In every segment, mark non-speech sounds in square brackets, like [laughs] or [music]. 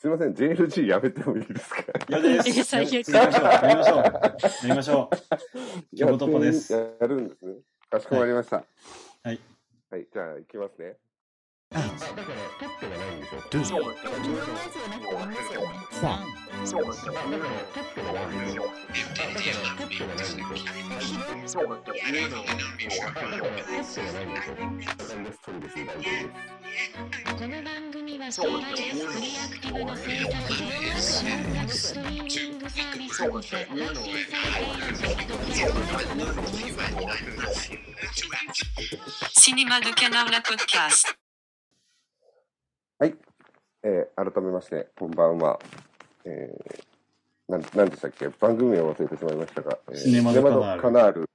すいません、JLG やめてもいいですか？嫌です。え最悪やりましょう。やりましょう。やりましょう。です。ややるんですね。かしこまりました。はい。はい、じゃあ行きますね。この番組はストーラジスクリアクティブの制作で音楽ストリーミングサービスにてアクセス配信 Cinéma de Canard la podcast. はい。えー、改めまして、こんばんは。えー、なん、なんでしたっけ？番組名を忘れてしまいましたが、えーシネマドカナール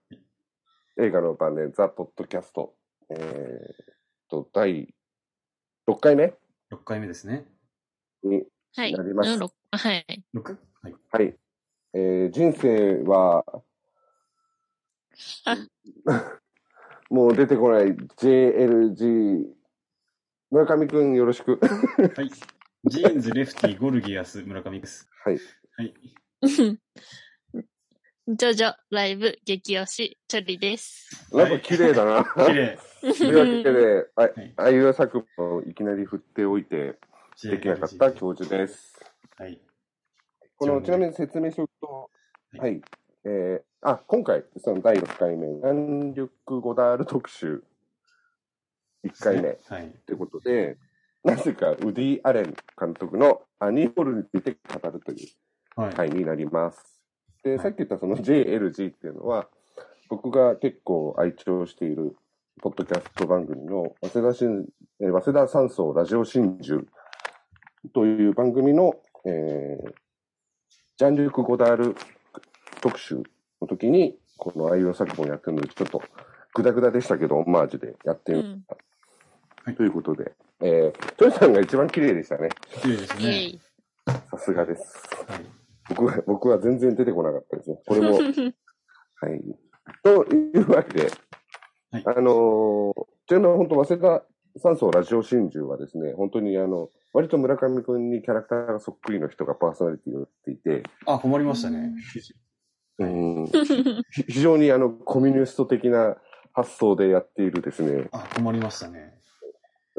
映画の晩年、ザ・ポッドキャスト、えー、と、第6回目？6回目ですね。にはい。なりましたはい。6? はい。はい。えー、人生は、[laughs] もう出てこない JLG、村上くんよろしく。はい。ジーンズ、レフティ、ゴルギアス、村上です。はい。はい。[laughs] ジョジョ、ライブ、激推し、チョリです。なんか綺麗だな。綺麗。というわけで、あはいあいう作文をいきなり振っておいて、できなかった教授です。はい。この、ちなみに説明しておくと、はいはい。えー、あ、今回、その第6回目、弾力ゴダール特集、1回目はい。ということで、なぜかウディ・アレン監督のアニーホールについて語るというはい。回になります。で、はいさっき言ったその JLG っていうのは、僕が結構愛聴しているポッドキャスト番組の早稲田新、えー早稲田山荘ラジオ真珠という番組の、えー、ジャンリュック・ゴダール特集の時に、この愛用作文をやってるので、ちょっとグダグダでしたけど、オマージュでやってみうということで、えー、トヨさんが一番綺麗でしたね。綺麗ですね。さすがです。はい。僕は、僕は全然出てこなかったですね。これも、[laughs] はい。というわけで、はいあのー、というのは本当、早稲田山荘ラジオ真珠はですね、本当にあの、割と村上くんにキャラクターがそっくりの人がパーソナリティをやっていて、あ、困りましたね。うん、ひ [laughs] 非常にあの、コミュニスト的な発想でやっているですね、あ、困りましたね。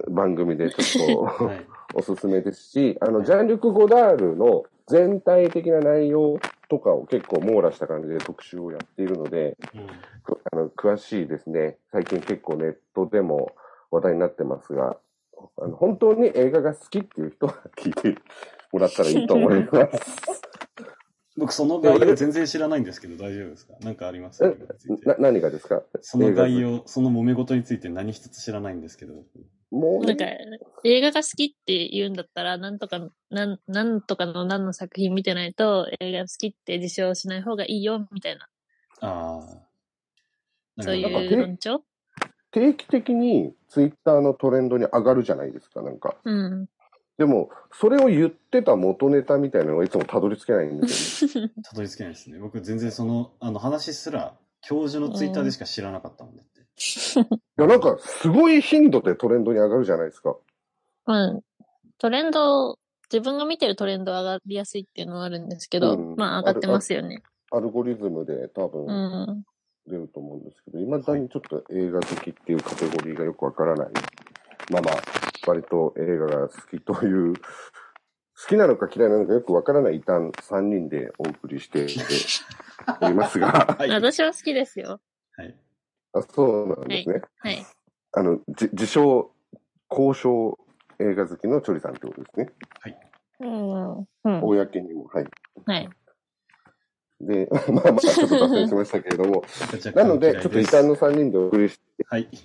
番組でちょっと、はい。[laughs] おすすめですし、あの、ジャンリュク・ゴダールの全体的な内容とかを結構網羅した感じで特集をやっているので、うんくあの詳しいですね。最近結構ネットでも話題になってますが、あの本当に映画が好きっていう人は聞いてもらったらいいと思います。[laughs] 僕、その概要全然知らないんですけど、大丈夫ですか？なんかあります？かな何がですか？その概要、その揉め事について何一つ知らないんですけど。もうなんか、映画が好きって言うんだったら、なんとか、なん、なんとかの何の作品見てないと、映画好きって自称しない方がいいよ、みたいな、ああ。そういう論調？定期的にツイッターのトレンドに上がるじゃないですか、なんか。うん。でも、それを言ってた元ネタみたいなのがいつもたどり着けないんですよね。[laughs] たどり着けないですね。僕全然その、あの話すら、教授のツイッターでしか知らなかったもんだって。いや、なんか、すごい頻度でトレンドに上がるじゃないですか。まあ、トレンド、自分が見てるトレンド上がりやすいっていうのはあるんですけど、うんまあ上がってますよね。アルゴリズムで多う分ん。出ると思うんですけど、いまだにちょっと映画好きっていうカテゴリーがよくわからない。まあまあ、割と映画が好きという、好きなのか嫌いなのかよくわからない異端3人でお送りしておりますが、[laughs] はい。私は好きですよ。はい。あそうなんですね。はい。あの、じ自称、交渉映画好きのチョリさんってことですね。うん。うん。公にも、はい。はい。で、[laughs] まあまあ、ちょっと脱線しましたけれども、[laughs] なので、ちょっと異端の3人でお送りしはい。[laughs]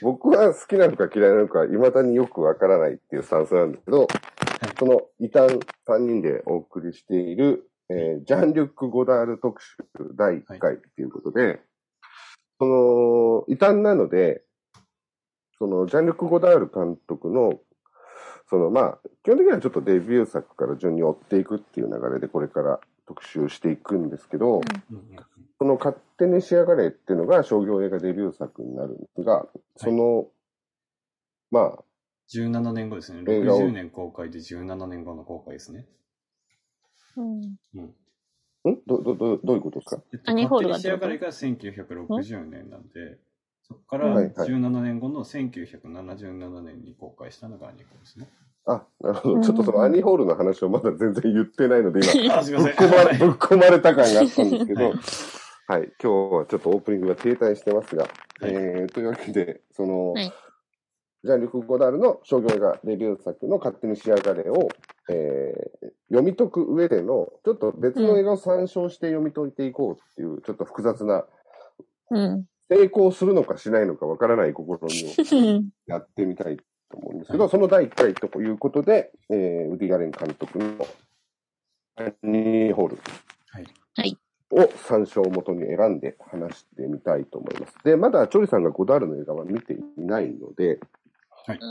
僕は好きなのか嫌いなのか、未だによくわからないっていうスタンスなんですけど、その異端3人でお送りしている、えージャン・リュック・ゴダール特集第1回っていうことで、その、異端なので、その、ジャン・リュック・ゴダール監督の、その、まあ、基本的にはちょっとデビュー作から順に追っていくっていう流れでこれから特集していくんですけど、その勝手に仕上がれっていうのが商業映画デビュー作になるんですが、その、まあ、17年後ですね。映画を60年公開で17年後の公開ですね。うん。うん。んど、ど、ど、どういうことですか？えっとアニーホールが仕上がりが1960年なんで、そこからはいはい。17年後の1977年に公開したのがアニーホールですね。あ、なるほど。ちょっとそのアニーホールの話をまだ全然言ってないので、今、[laughs] あ、すいません。ぶっ込まれ、っ込まれた感があったんですけど、ははいい、今日はちょっとオープニングが停滞してますが、はい。えー、というわけで、その、はいジャン・リュク・ゴダールの商業映画デビュー作の勝手に仕上がれを、えー、読み解く上での、ちょっと別の映画を参照して読み解いていこうっていう、ちょっと複雑な、うん。成功するのかしないのかわからない試みをやってみたいと思うんですけど、はいその第1回ということで、えー、ウディ・ガレン監督のアニーホールはい。を参照をもとに選んで話してみたいと思います。で、まだチョリさんがゴダールの映画は見ていないので、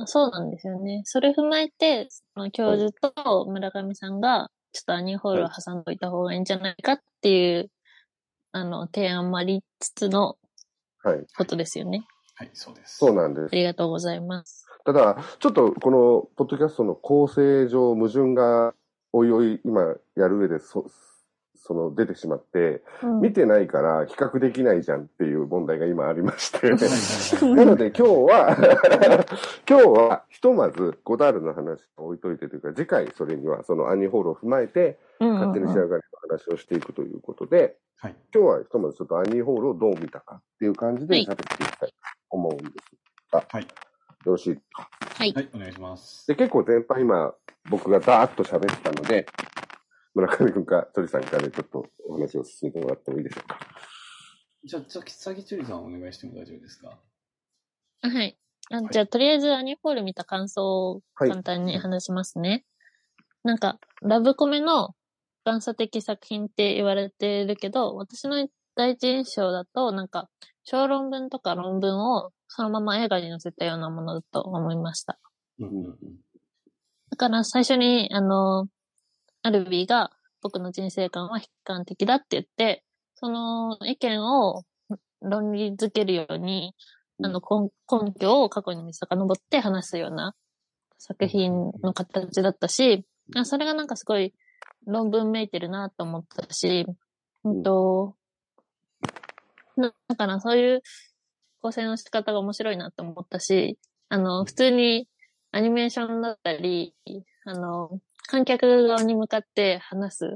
そうなんですよね。それ踏まえて、その教授と村上さんが、ちょっとアニーホールを挟んどいた方がいいんじゃないかっていう、あの、提案もありつつのはい。ことですよね。はい、そうです。そうなんですあ。りがとうございます。ただ、ちょっとこのポッドキャストの構成上矛盾がおいおい今やる上でそ、その出てしまって、うん見てないから比較できないじゃんっていう問題が今ありまして。なはい [laughs] ので今日は、[laughs] 今日はひとまずゴダールの話を置いといてというか、次回それにはそのアニーホールを踏まえて、勝手に仕上がりの話をしていくということで、はい。今日はひとまずちょっとアニーホールをどう見たかっていう感じではい喋っていきたいと思うんですが、はい。よろしいですか？はい。はい、お願いします。で、結構全般今僕がダーッと喋ったので、村上くんか鳥さんからちょっとお話を進めてもらってもいいでしょうか。じゃあ、じゃあ、さぎちゅりさんお願いしても大丈夫ですか？はい。あはいじゃあ、とりあえずアニーホール見た感想をはい簡単に話しますね。なんか、ラブコメの元祖的作品って言われてるけど、私の第一印象だと、なんか、小論文とか論文をそのまま映画に載せたようなものだと思いました。うんうんうん。だから最初に、あの、アルビーが僕の人生観は悲観的だって言って、その意見を論理づけるように、あの、根根拠を過去に遡って話すような作品の形だったし、あそれがなんかすごい論文めいてるなと思ったし、うん。と、なだからそういう構成の仕方が面白いなと思ったし、あの、普通にアニメーションだったり、あの、観客側に向かって話す、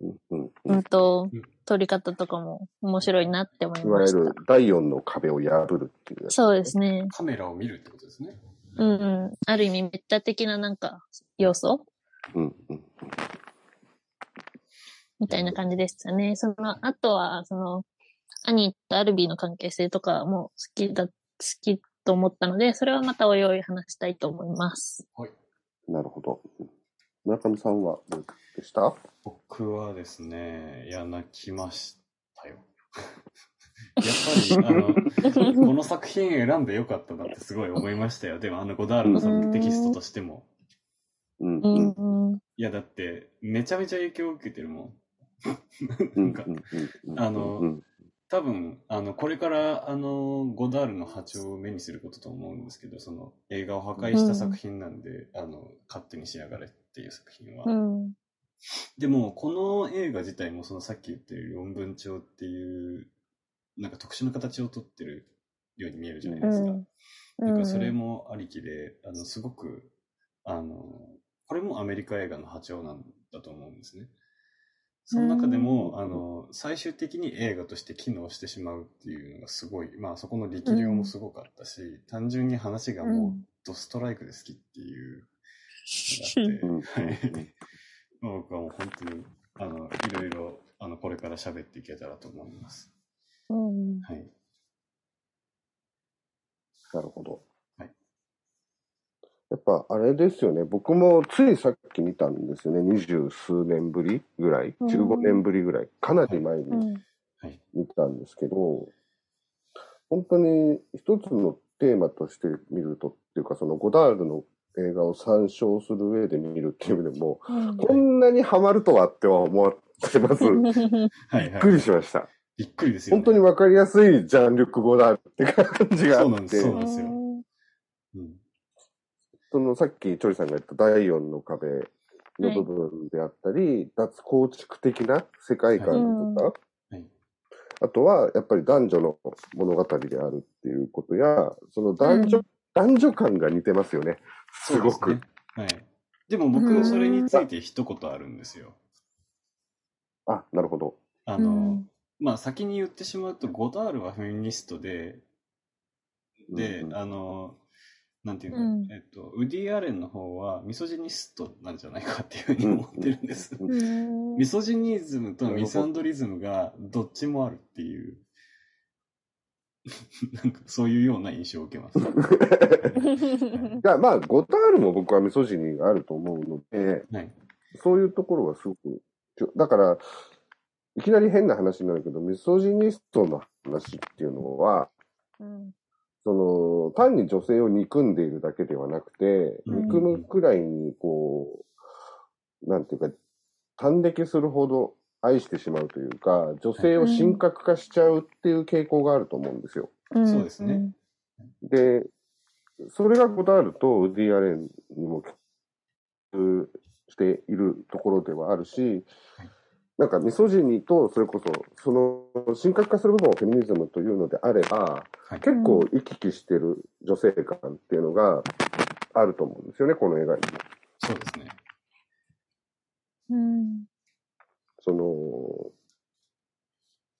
うんうんうんとうん、撮り方とかも面白いなって思いましたいわゆる。第4の壁を破るっていうやつ。そうですね。カメラを見るってことですね。うんうん。ある意味メタ的ななんか要素うんうんみたいな感じでしたね。その、あとは、その、アニーとアルビーの関係性とかも好きだ、好きと思ったので、それはまたおいおい話したいと思います。なるほど。村上さんはどうでした？僕はですね、いや、泣きましたよ。[laughs] やっぱり、あの、[laughs] この作品選んでよかったなってすごい思いましたよ。でも、あの、ゴダールのそのテキストとしても。うんううんんうん。いや、だって、めちゃめちゃ影響を受けてるもん。うんなんか、うんあのうん多分、あの、これから、あの、ゴダールの波長を目にすることと思うんですけど、その、映画を破壊した作品なんで、あの、勝手に仕上がれっていう作品は。うん。でも、この映画自体も、そのさっき言ってる論文帳っていう、なんか特殊な形をとってるように見えるじゃないですか。うんなんかそれもありきで、あの、すごく、あの、これもアメリカ映画の波長なんだと思うんですね。その中でも、あの、最終的に映画として機能してしまうっていうのがすごい、まあそこの力量もすごかったし、単純に話がもうドストライクで好きっていう [laughs] 僕はもう本当に、あの、いろいろ、あの、これから喋っていけたらと思います。うん。はい。なるほど。はいやっぱあれですよね。僕もついさっき見たんですよね。二十数年ぶりぐらい。うん15年ぶりぐらい。かなり前に。見たんですけど、本当に一つのテーマとして見るとっていうか、そのゴダールの映画を参照する上で見るっていう意味でも、うんこんなにハマるとはっては思ってます。び [laughs] っはいはい。くりしました。びっくりですよ、ね。本当にわかりやすいジャンルック・ゴダールって感じがあって。そうなんですそうなんですようん。そのさっきチョリさんが言った第4の壁の部分であったり、脱構築的な世界観とか、はい。あとはやっぱり男女の物語であるっていうことや、その男女、うん男女感が似てますよね。すごく。そうですね。はい。でも僕、それについて一言あるんですよ。あ、なるほど。あの、うんまあ先に言ってしまうと、ゴダールはフェミニストで、で、うんうんあの、なんていうの、うんえっと、ウディ・アレンの方はミソジニストなんじゃないかっていうふうに思ってるんです。ミソジニズムとミスアンドリズムがどっちもあるっていう、[laughs] なんかそういうような印象を受けます。[laughs] いや、まあ、ゴタールも僕はミソジニがあると思うので、はい。そういうところはすごく、だから、いきなり変な話になるけど、ミソジニストの話っていうのは、うんその、単に女性を憎んでいるだけではなくて、うん憎むくらいに、こう、なんていうか、端的するほど愛してしまうというか、女性を神格化しちゃうっていう傾向があると思うんですよ。うんそうですね。で、それがゴダールとウディ・アレンにも共通しているところではあるし、なんかミソジニとそれこそ、その神格化する部分をフェミニズムというのであれば、はい。結構行き来してる女性感っていうのがあると思うんですよね、この映画にも。そうですね。うんその、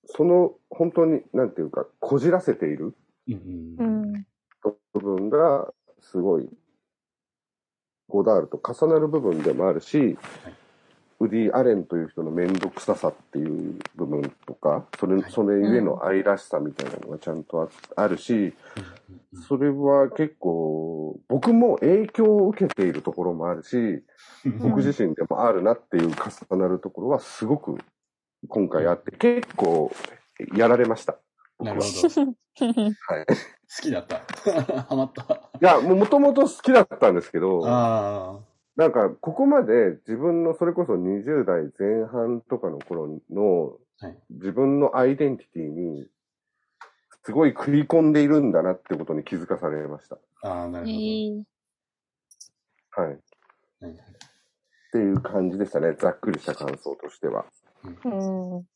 その本当に、なんていうか、こじらせている部分がすごいゴダールと重なる部分でもあるし、ウディ・アレンという人の面倒くささっていう部分とか、それはいそれゆえの愛らしさみたいなのがちゃんとああるし、それは結構僕も影響を受けているところもあるし、うん僕自身でもあるなっていう重なるところはすごく今回あって、結構やられました。なるほど。好 [laughs] はい。きだった。[laughs] ハマった。いや、もともと好きだったんですけど、あなんか、ここまで自分のそれこそ20代前半とかの頃のはい自分のアイデンティティにすごい食い込んでいるんだなってことに気づかされました。あ。ああ、なるほど。えーはい。っていう感じでしたね。ざっくりした感想としては。うん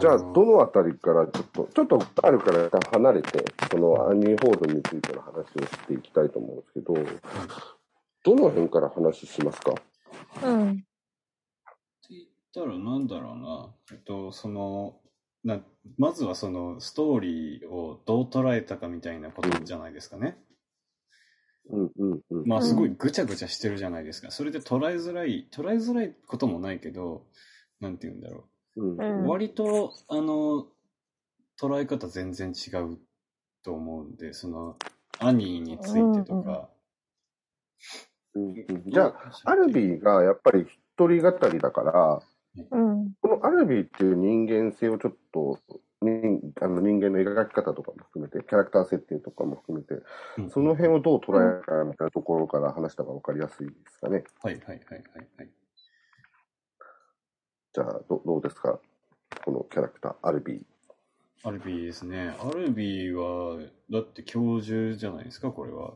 じゃあ、のどのあたりからちょっと、ちょっとあるから一旦離れて、そのアンニー・ホールについての話をしていきたいと思うんですけど、どの辺から話しますか？うんって言ったらなんだろうな。えっと、その、な、まずはそのストーリーをどう捉えたかみたいなことじゃないですかね。うんうんうん。まあすごいぐちゃぐちゃしてるじゃないですか。それで捉えづらい、捉えづらいこともないけど、なんて言うんだろうんうんう。割と、あの、捉え方全然違うと思うんで、その、アニーについてとか。うんうんじゃあ、アルビーがやっぱり一人語りだから、うんこのアルビーっていう人間性をちょっと、人あの人間の描き方とかも含めて、キャラクター設定とかも含めて、うんその辺をどう捉えるかみたいなところから話した方が分かりやすいですかね。はいはいはいはいはい。じゃあ、どどうですか？このキャラクター、アルビー。アルビーですね。アルビーは、だって教授じゃないですか、これは。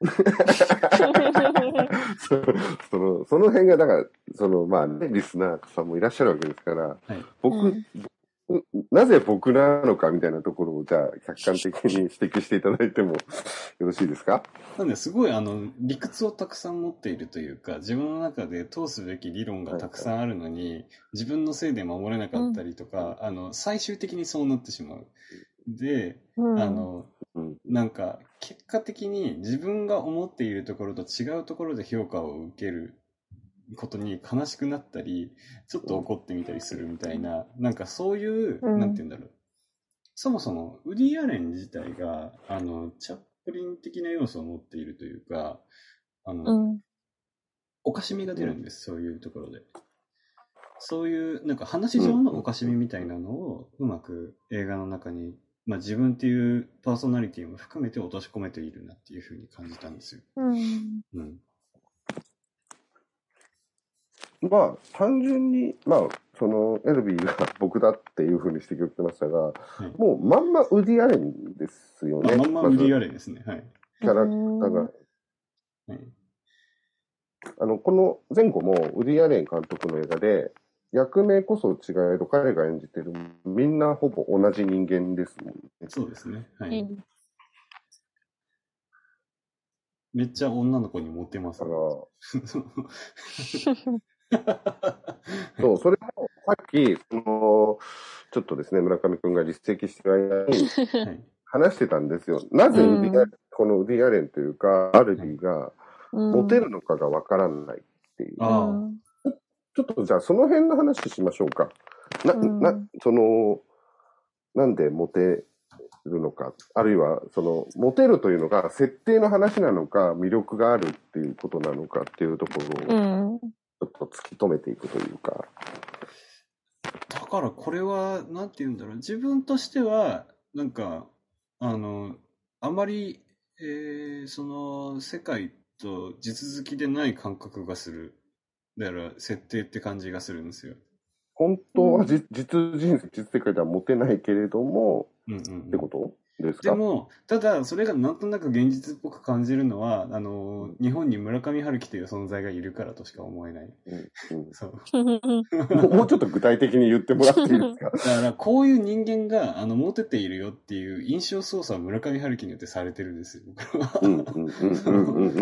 [laughs] そその、その辺が、だから、その、まあね、リスナーさんもいらっしゃるわけですから、はい。僕、うんうなぜ僕なのかみたいなところを、じゃあ、客観的に指摘していただいても [laughs] よろしいですか？なんですごいあの理屈をたくさん持っているというか自分の中で通すべき理論がたくさんあるのに自分のせいで守れなかったりとか、あの最終的にそうなってしまう。で、うんあのうん。なんか結果的に自分が思っているところと違うところで評価を受けることに悲しくなったりちょっと怒ってみたりするみたいななんかそういう、うんなんて言うんだろうそもそもウディ・アレン自体があのチャップリン的な要素を持っているというかあの、うんおかしみが出るんです、そういうところで。そういう、なんか話上のおかしみみたいなのをうまく映画の中に、まあ自分っていうパーソナリティも含めて落とし込めているなっていうふうに感じたんですよ。うんうん。まあ、単純に、まあ、その、エルビーが僕だっていうふうに指摘を受けましたが、いもう、まんまウディ・アレンですよね。あまんまウディ・アレン。レンですね。はい。キャラクターが。はい。あの、この前後もウディ・アレン監督の映画で、役名こそ違えど彼が演じてるみんなほぼ同じ人間ですもんね。そうですね。はい。うんめっちゃ女の子にモテますね。だから、[laughs] そう、それもさっき、その、ちょっとですね、村上くんが立席してる間にはい。話してたんですよ。なぜうんこのウディ・アレンというか、アルビーがうんモテるのかがわからないっていう。ああうんちょっとじゃあその辺の話しましょうか。な、うんな、その、なんでモテるのか、あるいは、その、モテるというのが設定の話なのか、魅力があるっていうことなのかっていうところを、うん。ちょっと突き止めていくというか。だからこれは、なんて言うんだろう。自分としては、なんか、あの、あまり、えーその、世界と地続きでない感覚がする。だから、設定って感じがするんですよ。本当はじ、実人生、実世界ではモテないけれども、うんうん、うん。ってこと？ですか？でも、ただ、それがなんとなく現実っぽく感じるのは、あの、日本に村上春樹という存在がいるからとしか思えない。うんうんそう。もうちょっと具体的に言ってもらっていいですか？[laughs] だから、こういう人間が、あの、モテているよっていう印象操作は村上春樹によってされてるんですよ。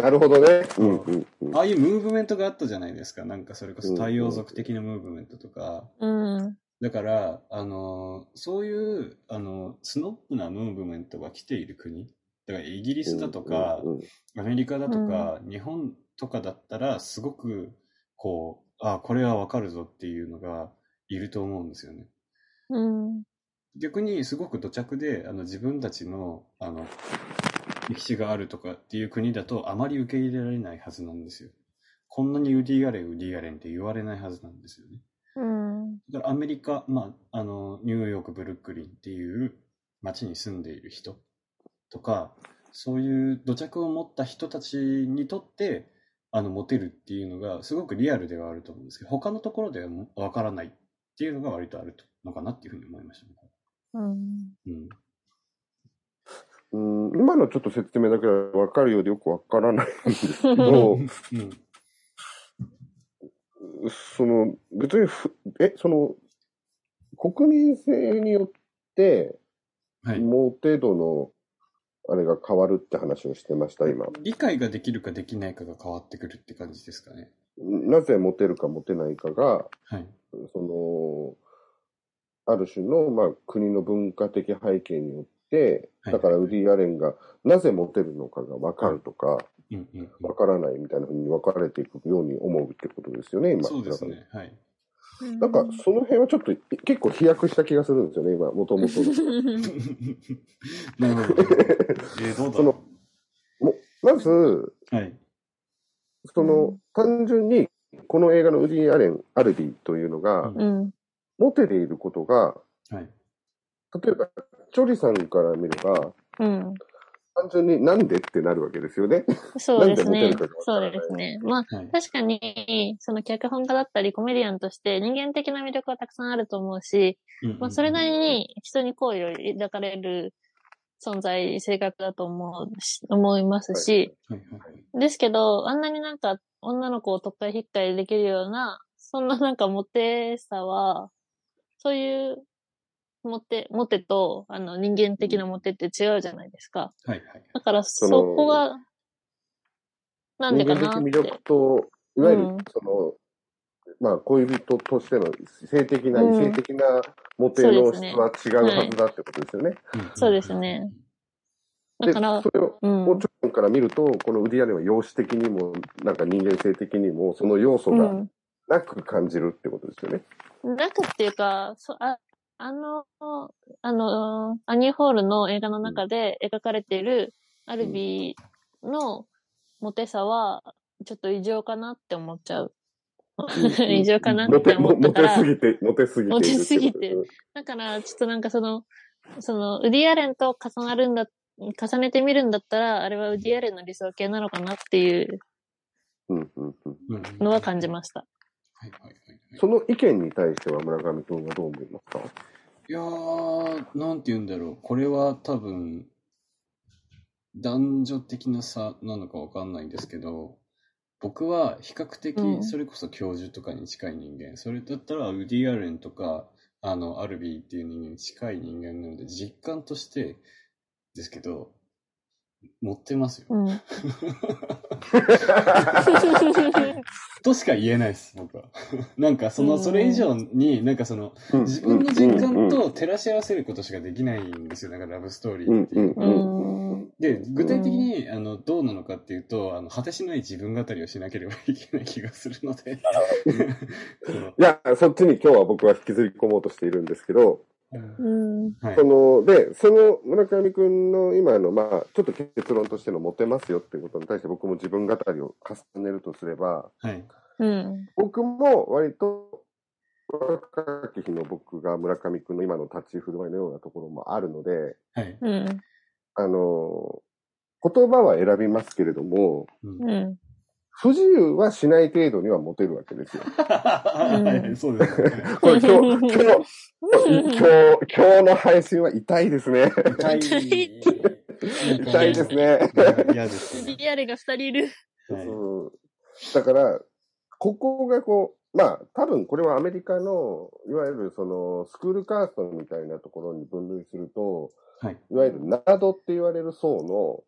なるほどね。うんうんうん。ああいうムーブメントがあったじゃないですか。なんかそれこそ太陽族的なムーブメントとか。うん。だから、あの、そういう、あの、スノップなムーブメントが来ている国。だからイギリスだとか、うんうんアメリカだとか、日本とかだったら、すごく、こう、あこれはわかるぞっていうのがいると思うんですよね。うん。逆にすごく土着で、あの、自分たちの、あの、歴史があるとかっていう国だと、あまり受け入れられないはずなんですよ。こんなにウディ・アレン、ウディ・アレンって言われないはずなんですよね。うん。だからアメリカ、まあ、あの、ニューヨーク、ブルックリンっていう街に住んでいる人とか、そういう土着を持った人たちにとって、あの、モテるっていうのが、すごくリアルではあると思うんですけど、他のところではもわからないっていうのが割とあるのかなっていうふうに思いました、僕はうん。うん。うん今のちょっと説明だけで分かるようでよく分からないんですけど、うん。その、別にふ、え、その、国民性によって、はい。モテ度の、あれが変わるって話をしてました、今。理解ができるかできないかが変わってくるって感じですかね。なぜモテるかモテないかが、はい。その、ある種の、まあ、国の文化的背景によって、はいだからウディ・アレンがなぜモテるのかが分かるとか、うんうんうん分からないみたいな風に分かれていくように思うってことですよね、今。そうですね。はい。なんか、その辺はちょっと結構飛躍した気がするんですよね、今、もともと。[laughs] なるほど。[laughs] えー、どうだ？そのまず、はい。その、単純に、この映画のウディ・アレン、アルビーというのが、うんうん。モテていることが、はい。例えば、チョリさんから見れば、うん。単純になんでってなるわけですよね。そうですねそうですね。まあ、はい。確かに、その脚本家だったりコメディアンとして人間的な魅力はたくさんあると思うし、まあ、それなりに人に好意を抱かれる存在、性格だと思うし、思いますし、はいはいはい。ですけど、あんなになんか女の子を特会引っかいできるような、そんななんかモテさは、そういうモテ、モテと、あの人間的なモテって違うじゃないですか。はいはい。だからそのこが、なんでか人間的魅なって。力と、いわゆるうん、その、まあ、恋人としての性的な、うん異性的なモテの質は違うはずだってことですよね。そうですね。だで、から、それを、うんもうちょんから見ると、このウディアレンは容姿的にも、なんか人間性的にも、その要素がうん。なく感じるってことですよね。なくっていうか、そああの、あの、アニーホールの映画の中で描かれているアルビーのモテさは、ちょっと異常かなって思っちゃう。[laughs] 異常かなってモテ、モモテ思ったからす、ぎて、モテすぎてモテすぎてだから、ちょっとなんかその、その、ウディアレンと重なるんだ、重ねてみるんだったら、あれはウディアレンの理想形なのかなっていううんうんうん。うんのは感じました。はいはい。その意見に対しては村上君はどう思いますか？いやー、なんて言うんだろう。これは多分、男女的な差なのかわかんないんですけど、僕は比較う的んそれこそ教授とかに近い人間、それだったらウディ・アレンとか、あの、アルビーっていう人間に近い人間なので、実感としてですけど、持ってますよ。うん。[laughs] としか言えないです、僕は。[laughs] なんかその、うんそれ以上に、なんかその、自分の実感と照らし合わせることしかできないんですよ。だからラブストーリーっていう。うんうん。で、具体的に、あの、どうなのかっていうと、あの、果てしない自分語りをしなければいけない気がするので。[laughs] いや、そっちに今日は僕は引きずり込もうとしているんですけど、そ。の、で、その村上くんの今の、まあ、ちょっと結論としてのモテますよっていうことに対して僕も自分語りを重ねるとすれば、はい。うん。僕も割と若き日の僕が村上くんの今の立ち振る舞いのようなところもあるので、はい。うん。あの、言葉は選びますけれども、うんうん。不自由はしない程度にはモテるわけですよ。[laughs] はい、そうですね。これ今日、今日、今日、今日の配信は痛いですね。痛い。痛いですね。リアルが二人いる。だから、ここがこう、まあ、多分これはアメリカの、いわゆるその、スクールカーストみたいなところに分類すると、はい。いわゆるナードって言われる層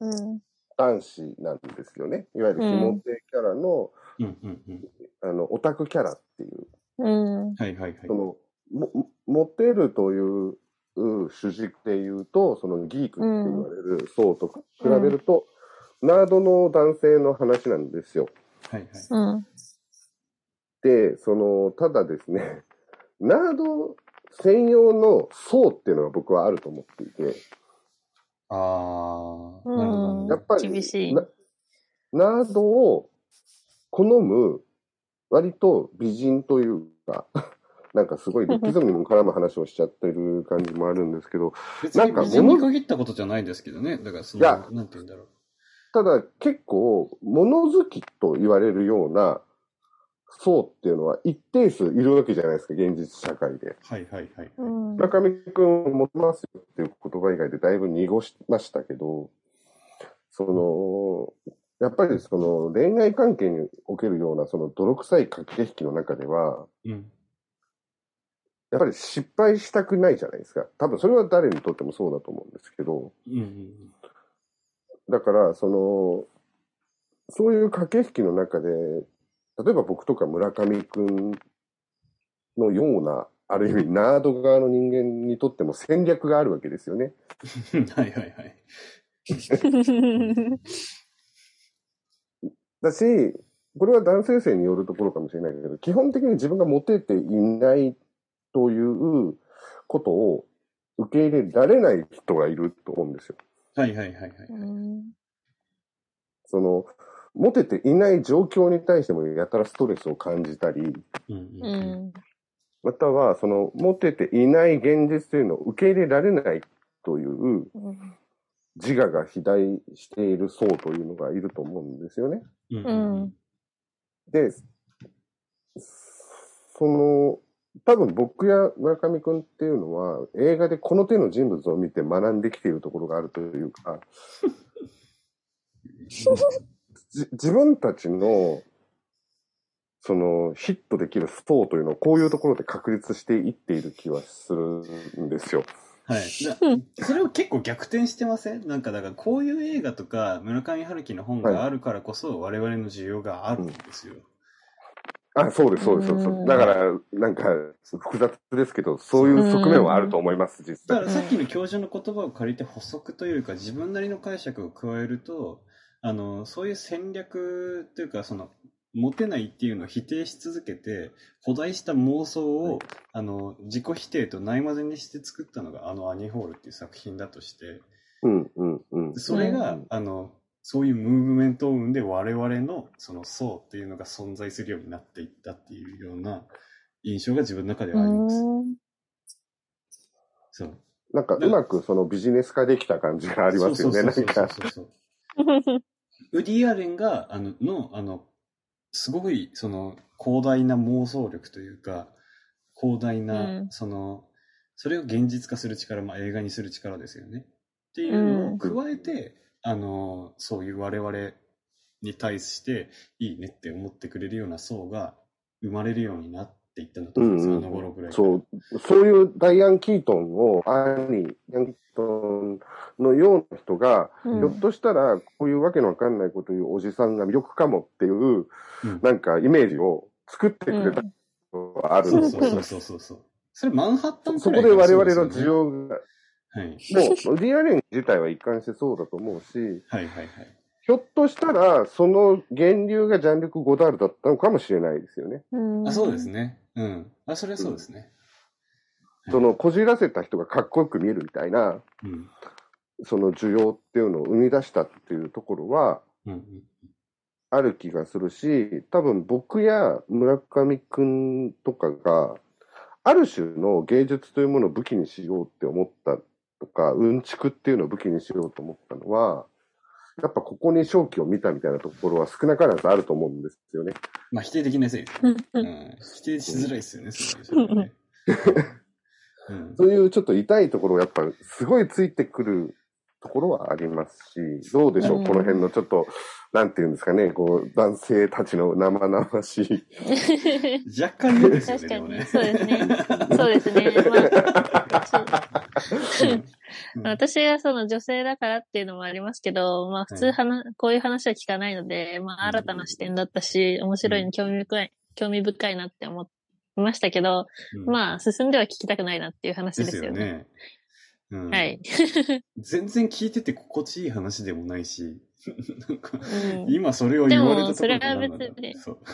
のうん。男子なんですよね。いわゆるひもてキャラの、うんうんうん。あの、オタクキャラっていう、うん。はいはいはいそ。の、も、モテるという主軸で言うと、そのギークって言われる層と比べると、ナードの男性の話なんですよ。はいはい。うん。で、その、ただですね、[laughs] ナード専用の層っていうのが僕はあると思っていて、あー、うんなるほどなるほど。やっぱり、厳しいなナードを好む割と美人というか、[laughs] なんかすごいルッキズムにも絡む話をしちゃってる感じもあるんですけど、別なんかに美人に限ったことじゃないですけどね。だからその、いやなんて言うんだろう。ただ結構物好きと言われるような層っていうのは一定数いるわけじゃないですか、現実社会で。はいはいはい。うん。村上くん持ってますよっていう言葉以外でだいぶ濁しましたけど、その、やっぱりその恋愛関係におけるようなその泥臭い駆け引きの中では、うん。やっぱり失敗したくないじゃないですか。多分それは誰にとってもそうだと思うんですけど、うんうんだから、その、そういう駆け引きの中で、例えば僕とか村上くんのような、ある意味ナード側の人間にとっても戦略があるわけですよね。うん。はいはいはい。だし、これは男性性によるところかもしれないけど、基本的に自分がモテていないということを受け入れられない人がいると思うんですよ。はいはいはいはい。うんその、モテていない状況に対してもやたらストレスを感じたり。または、その、モテていない現実というのを受け入れられないといううん自我が肥大している層というのがいると思うんですよね。で、その、多分僕や村上くんっていうのは映画でこの手の人物を見て学んできているところがあるというか、[laughs] じ自分たちの、その、ヒットできるスポーというのをこういうところで確立していっている気はするんですよ。はい。だ [laughs] それを結構逆転してませんなんかだからこういう映画とか村上春樹の本があるからこそ我々の需要があるんですよ。あ、そうです、そうです、そうですうん。だから、なんか、複雑ですけど、そういう側面はあると思います、実際だから。さっきの教授の言葉を借りて補足というか自分なりの解釈を加えると、あの、そういう戦略というか、その、持てないっていうのを否定し続けて、古代した妄想を、あの、自己否定とないまぜにして作ったのがあのアニホールっていう作品だとして、うん、うん、うん。それが、うんあの、そういうムーブメントを生んで我々のその層っていうのが存在するようになっていったっていうような印象が自分の中ではあります。そう。なんか、うまくそのビジネス化できた感じがありますよね、なんか。[laughs] ウディ・アレンが、あの、の、あの、すごい、その、広大な妄想力というか、広大な、うんその、それを現実化する力、まあ映画にする力ですよね。っていうのを加えて、あの、そういう我々に対していいねって思ってくれるような層が生まれるようになっていったんだと思うんですよ、うんうんあの頃ぐらい。そう、そういうダイアン・キートンを、兄、ヤン・キートンのような人が、うんひょっとしたら、こういうわけのわかんないことを言うおじさんが魅力かもっていう、うんなんかイメージを作ってくれたことはあるんですよ。そうそうそうそうそう。それマンハッタンそこで我々の需要が、はい。もう、ウディアレン自体は一貫してそうだと思うし、はいはいはい。ひょっとしたら、その源流がジャンルク・ゴダールだったのかもしれないですよね。うんあ、そうですね。うん。あ、それはそうですね。その、こじらせた人がかっこよく見えるみたいな、うん。その需要っていうのを生み出したっていうところは。ある気がするし、多分僕や村上くんとかが、ある種の芸術というものを武器にしようって思ったとか、うんちくっていうのを武器にしようと思ったのは、やっぱここに正気を見たみたいなところは少なからずあると思うんですよね。まあ否定できないせいですね。うん。否定しづらいですよね。うん。そういうちょっと痛いところがやっぱすごいついてくるところはありますし、どうでしょう、うんこの辺のちょっと、なんていうんですかね、こう、男性たちの生々しい。若干嫌ですよね、確かに。そうですね。そうですね。まあ [laughs] うん。私がその女性だからっていうのもありますけど、まあ普通話、こういう話は聞かないので、まあ新たな視点だったし、面白い、興味深い、興味深いなって思いましたけど、うん。まあ進んでは聞きたくないなっていう話でですすよね。よね。うん。はい。[laughs] 全然聞いてて心地いい話でもないし、[laughs] なんか、うん。今それを言われたところでもそれは別に。そう。[laughs]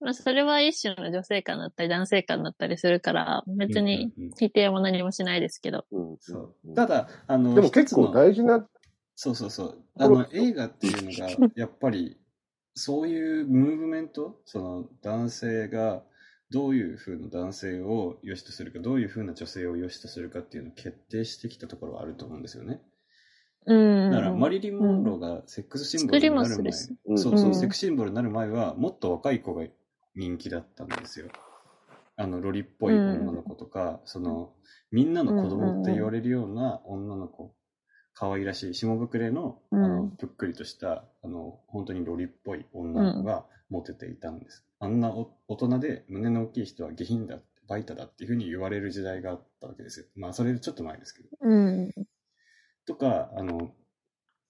まあそれは一種の女性感だったり男性感だったりするから、別に否定も何もしないですけど。うんそううんただ、あの、でも結構大事な、そうそうそう。あの、映画っていうのが、[laughs] やっぱり、そういうムーブメント、その男性がどういう風な男性を良しとするか、どういう風な女性を良しとするかっていうのを決定してきたところはあると思うんですよね。うん。だから、マリリン・モンローがセックスシンボルになる前、るそうそう、うんセックスシンボルになる前は、もっと若い子が人気だったんですよ。あの、ロリっぽい女の子とか、その、みんなの子供って言われるような女の子、可愛らしい、下膨れの、あの、うんぷっくりとした、あの、本当にロリっぽい女の子がモテていたんです。あんなお大人で胸の大きい人は下品だって、バイタだっていうふうに言われる時代があったわけですよ。まあ、それちょっと前ですけど。うん。とか、あの、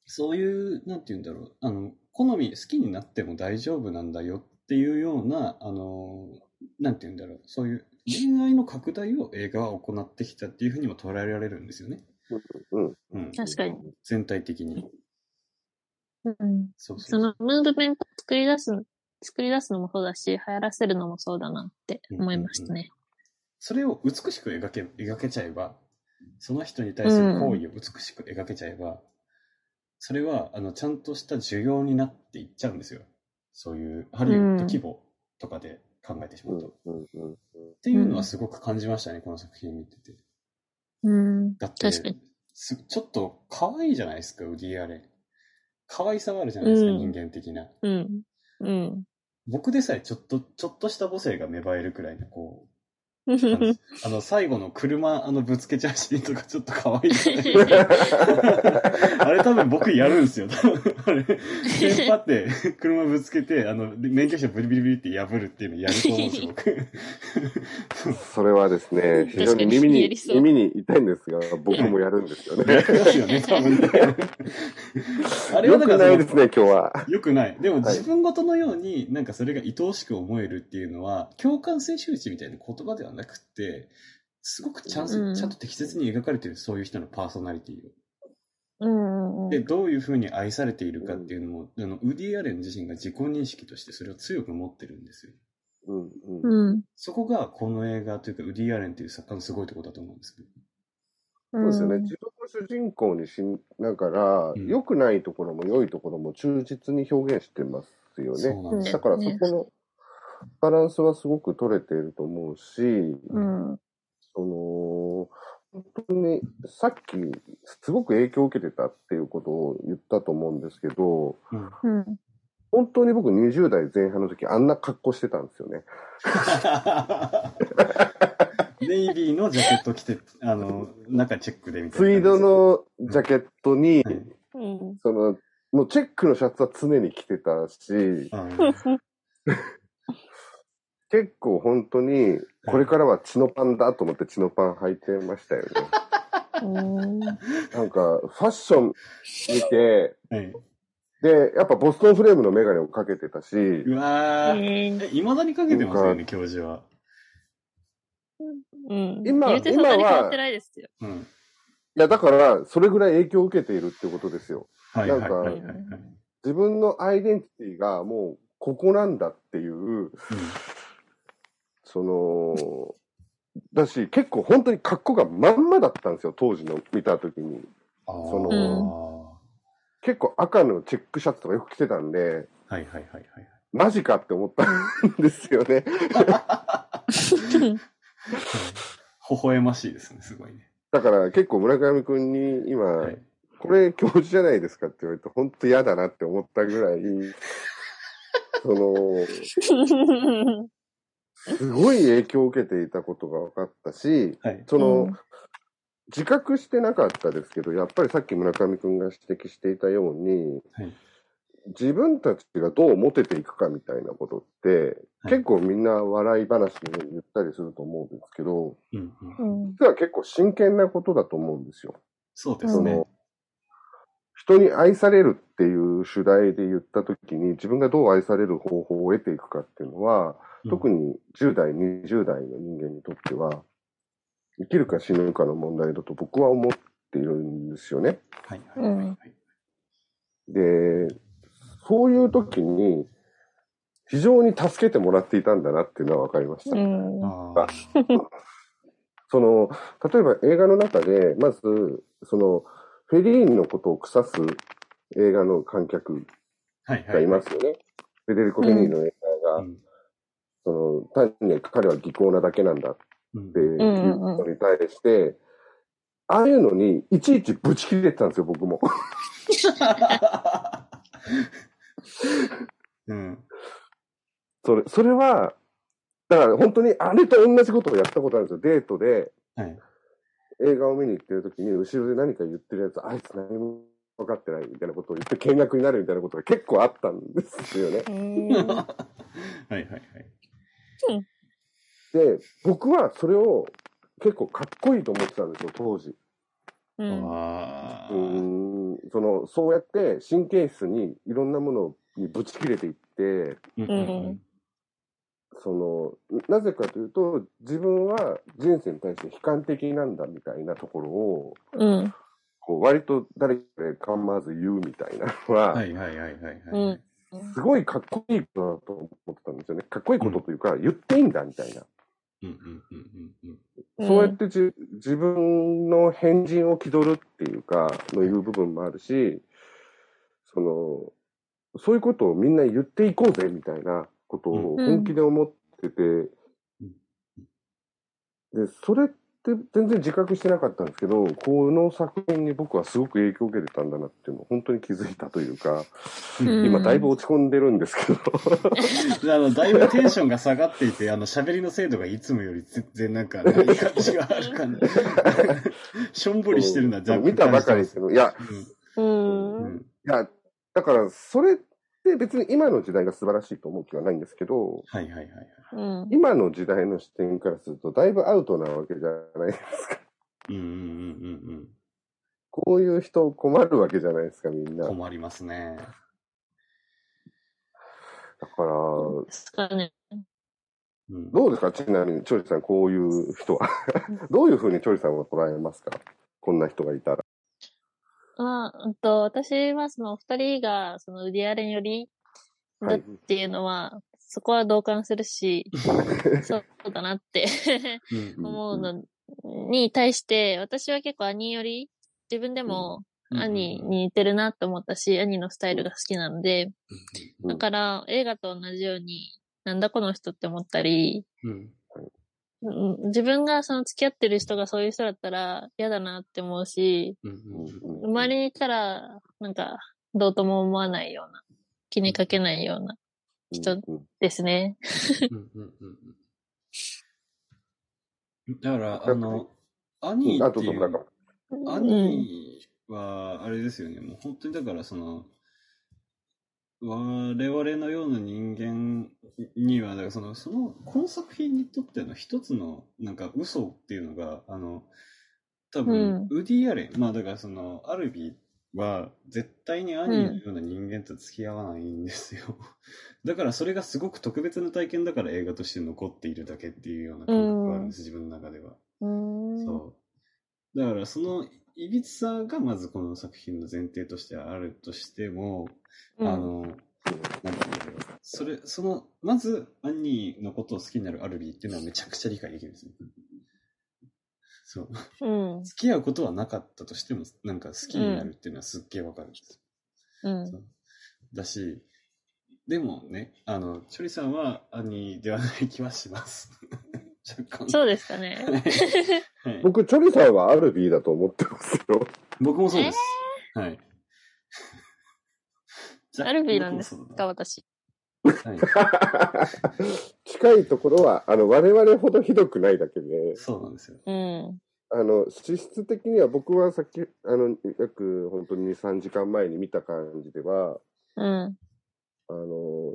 そういう、なんて言うんだろう、あの、好み、好きになっても大丈夫なんだよっていうような、あの、なんて言うんだろう、そういう恋愛の拡大を映画は行ってきたっていうふうにも捉えられるんですよね。うん。うん。確かに。全体的に。うん。そうそそうのムーブメントを作り出す、作り出すのもそうだし、流行らせるのもそうだなって思いましたね。それを美しく描け、描けちゃえば、その人に対する行為を美しく描けちゃえば、それは、あの、ちゃんとした需要になっていっちゃうんですよ。そういう、ハリウッド規模とかで考えてしまうと。っ。ていうのはすごく感じましたね、この作品見てて。うん。だって。す、ちょっと可愛いじゃないですか、ウディアレン。可愛さがあるじゃないですか、うん人間的な。うん。うん。僕でさえちょっと、ちょっとした母性が芽生えるくらいの、こう、あの最後の車、あの、ぶつけちゃうシーンとかちょっと可愛いじゃないですか。[laughs] あれ多分僕やるんですよ。多分あれ、テンパって車ぶつけて、あの、免許証ブリビリビリって破るっていうのやると思うんですよ、僕。それはですね、非常に耳に耳に痛いんですが、僕もやるんですよね。やりますよね、多分ね。あれはよくだからないですね、今日は。よくない。でもはい自分ごとのように、なんかそれが愛おしく思えるっていうのは、共感性周知みたいな言葉ではなくて、すごくちゃん,、うんちゃんと適切に描かれてる、そういう人のパーソナリティを。うんうんで、どういうふうに愛されているかっていうのも、あのウディ・アレン自身が自己認識としてそれを強く持ってるんですよ。うん。うん。うん。うん。そこがこの映画というか、ウディ・アレンという作家のすごいところだと思うんですけど。そうですよね。自分を主人公にしながら、うん良くないところも良いところも忠実に表現してますよね。そうなんですよ。だからそこのバランスはすごく取れていると思うし、うん。その、本当にさっきすごく影響を受けてたっていうことを言ったと思うんですけど、うんうん。本当に僕20代前半の時あんな格好してたんですよね。ネイビーのジャケット着て、あの、中チェックでみたいな。ツイード、のジャケットに、はいうん。その、もうチェックのシャツは常に着てたし、[laughs] 結構本当に、これからはチノパンだと思ってチノパン履いてましたよね。うん。なんか、ファッション見て、はい。で、やっぱボストンフレームのメガネをかけてたし、うわー。うんえ、未だにかけてますよね、教授は。うん。今言うてそんなに変わってないですよ。うん。いや、だから、それぐらい影響を受けているってことですよ。はいはいなんかはいはいはい。自分のアイデンティティがもう、ここなんだっていう、その、だし、結構本当に格好がまんまだったんですよ、当時の見たときに。あそーの結構赤のチェックシャツとかよく着てたんで、はいはいはいはい。マジかって思ったんですよね。[laughs] 微笑ましいですね、すごいね。だから結構村上くんに今、はい。これ教授じゃないですかって言われて、本当嫌だなって思ったぐらい、その、[laughs] すごい影響を受けていたことが分かったし、はい。その、うん自覚してなかったですけど、やっぱりさっき村上くんが指摘していたように、はい。自分たちがどうモテていくかみたいなことって、はい結構みんな笑い話のように言ったりすると思うんですけど、うんううん。ん。実は結構真剣なことだと思うんですよ。そうですね。人に愛されるっていう主題で言ったときに、自分がどう愛される方法を得ていくかっていうのは、特に。に10代、20代の人間にとっては、生きるか死ぬかの問題だと僕は思っているんですよね。はいはいはいはい。で、そういう時に、非常に助けてもらっていたんだなっていうのは分かりました。うん。ああ。その、例えば映画の中で、まず、その、フェリーニのことを腐す映画の観客はいはい。がいますよね。フェデリコ・フェリーニの映画が、うん。その、単に彼は技巧なだけなんだうんっていうのに対して、ああいうのにいちいちブチ切れてたんですよ、僕も。[laughs] うん。それ、それは、だから本当にあれと同じことをやったことあるんですよ。デートではい。映画を見に行ってる時に後ろで何か言ってるやつ、あいつ何も分かってないみたいなことを言って見学になるみたいなことが結構あったんですよね。うん。[laughs] はいはいはい。で、僕はそれを結構かっこいいと思ってたんですよ、当時。うん。ああ。うーん、その、そうやって神経質にいろんなものにぶち切れていって、うんうんその、なぜかというと、自分は人生に対して悲観的なんだみたいなところを、うん。こう割と誰かで構わず言うみたいなのは、はいはいはいはいはい。うんすごいかっこいいことだと思ってたんですよね。かっこいいことというか、言っていいんだみたいな。うんうんうんうんうん。うんそうやってじ自分の変人を気取るっていうか、のいう部分もあるし、その、そういうことをみんな言っていこうぜみたいなことをうん本気で思ってて、で、それって全然自覚してなかったんですけど、この作品に僕はすごく影響を受けてたんだなっていうのを本当に気づいたというか、うん今だいぶ落ち込んでるんですけど、あの、だいぶテンションが下がっていて、あの、喋りの精度がいつもより全然なんか、いい感じがある感じ。[laughs] しょんぼりしてるのは若干見たばかりですけど、いや、う。うんん。いや、だからそれって別に今の時代が素晴らしいと思う気はないんですけど、はいはいはいはい。うん。今の時代の視点からするとだいぶアウトなわけじゃないですか。うんうんうんこういう人困るわけじゃないですか、みんうん。な。だ困りますね。から、ですかね。うん。どうですか？ちなみに、チョリさん、こういう人は。どういうふうにチョリさんは捉えますか？こんな人がいたら。まあ、うんと、私はその二人が、そのウディアレンより、だっはい。ていうのは、そこは同感するし、[laughs] そうだなってうん思うのに対して、私は結構兄より、自分でも兄に似てるなって思ったし、兄のスタイルが好きなので、うんだから映画と同じように、なんだこの人って思ったり、うん。うん自分がその付き合ってる人がそういう人だったら嫌だなって思うし、うんうんうん。周りにいたら、なんか、どうとも思わないような、気にかけないような人うんですね。うんうんうんうん。だから、あの、アニうん、あとーっていう、なん。か、アうん。ニーは、あれですよね、もう本当にだからその、我々のような人間には、だからその、その、この作品にとっての一つの、なんか嘘っていうのが、あの、多分、ウディ・アレン、まあだからその、アルビーは絶対にアニーのような人間と付き合わないんですよ。[laughs] だからそれがすごく特別な体験だから映画として残っているだけっていうような感覚があるんです、自分の中では。うん。そう。だからそのいびつさがまずこの作品の前提としてあるとしても、うんあの、なんだろう。それ、その、まず、アンニーのことを好きになるアルビーっていうのはめちゃくちゃ理解できるんですよ。そう。うん。付き合うことはなかったとしても、なんか好きになるっていうのはすっげえわかるんです。うん。だし、でもね、あの、チョリさんはアンニーではない気はします。[laughs] そうですかね。はいはい僕、チョリさんはアルビーだと思ってますよ。僕もそうです。はい。じ [laughs] アルビーなんですか、私。はい。[laughs] 近いところは、あの、我々ほどひどくないだけで、そうなんですよ。うん。あの、資質的には僕はさっき、あの、約本当に2、3時間前に見た感じでは、うん。あの、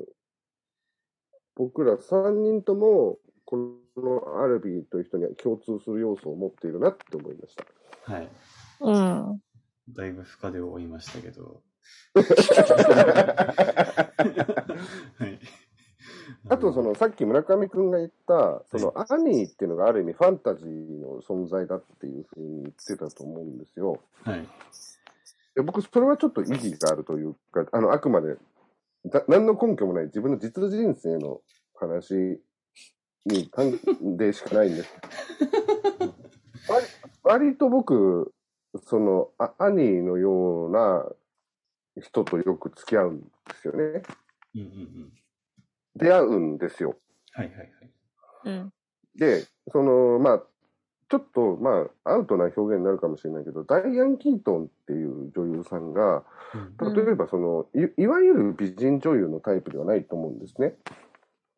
僕ら3人とも、このアルビーという人には共通する要素を持っているなって思いました。はい。うん。だいぶ深手を負いましたけど。[laughs] はい。あと、その、さっき村上くんが言った、その、アニーっていうのがある意味ファンタジーの存在だっていうふうに言ってたと思うんですよ。はい。で僕、それはちょっと意義があるというか、あの、あくまで、だ何の根拠もない自分の実人生の話に関でしかないんです。割割と僕、その、あアニーのような人とよく付き合うんですよね。うんうんうん。出会うんですよ。はいはいはい。うん。で、その、まあ、ちょっと、まあ、アウトな表現になるかもしれないけど、ダイアン・キートンっていう女優さんが、うん例えばその、いいわゆる美人女優のタイプではないと思うんですね。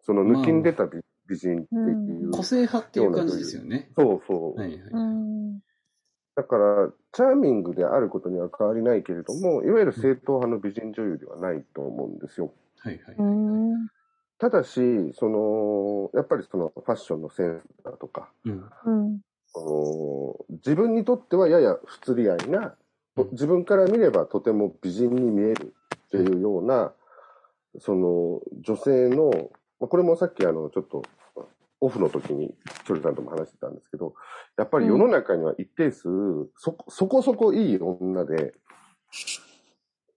その抜きんでた美,、美人っていう。個性派っていう感じですよね。そうそう。はいはい。うん。だから、チャーミングであることには変わりないけれども、いわゆる正統派の美人女優ではないと思うんですよ。はいはい。うん。ただし、その、やっぱりそのファッションのセンスだとか、うん。うん。その自分にとってはやや不釣り合いな、自分から見ればとても美人に見えるっていうような、その女性の、まあこれもさっきあの、ちょっとオフの時にチョリさんとも話してたんですけど、やっぱり世の中には一定数、そこ、そこそこいい女で、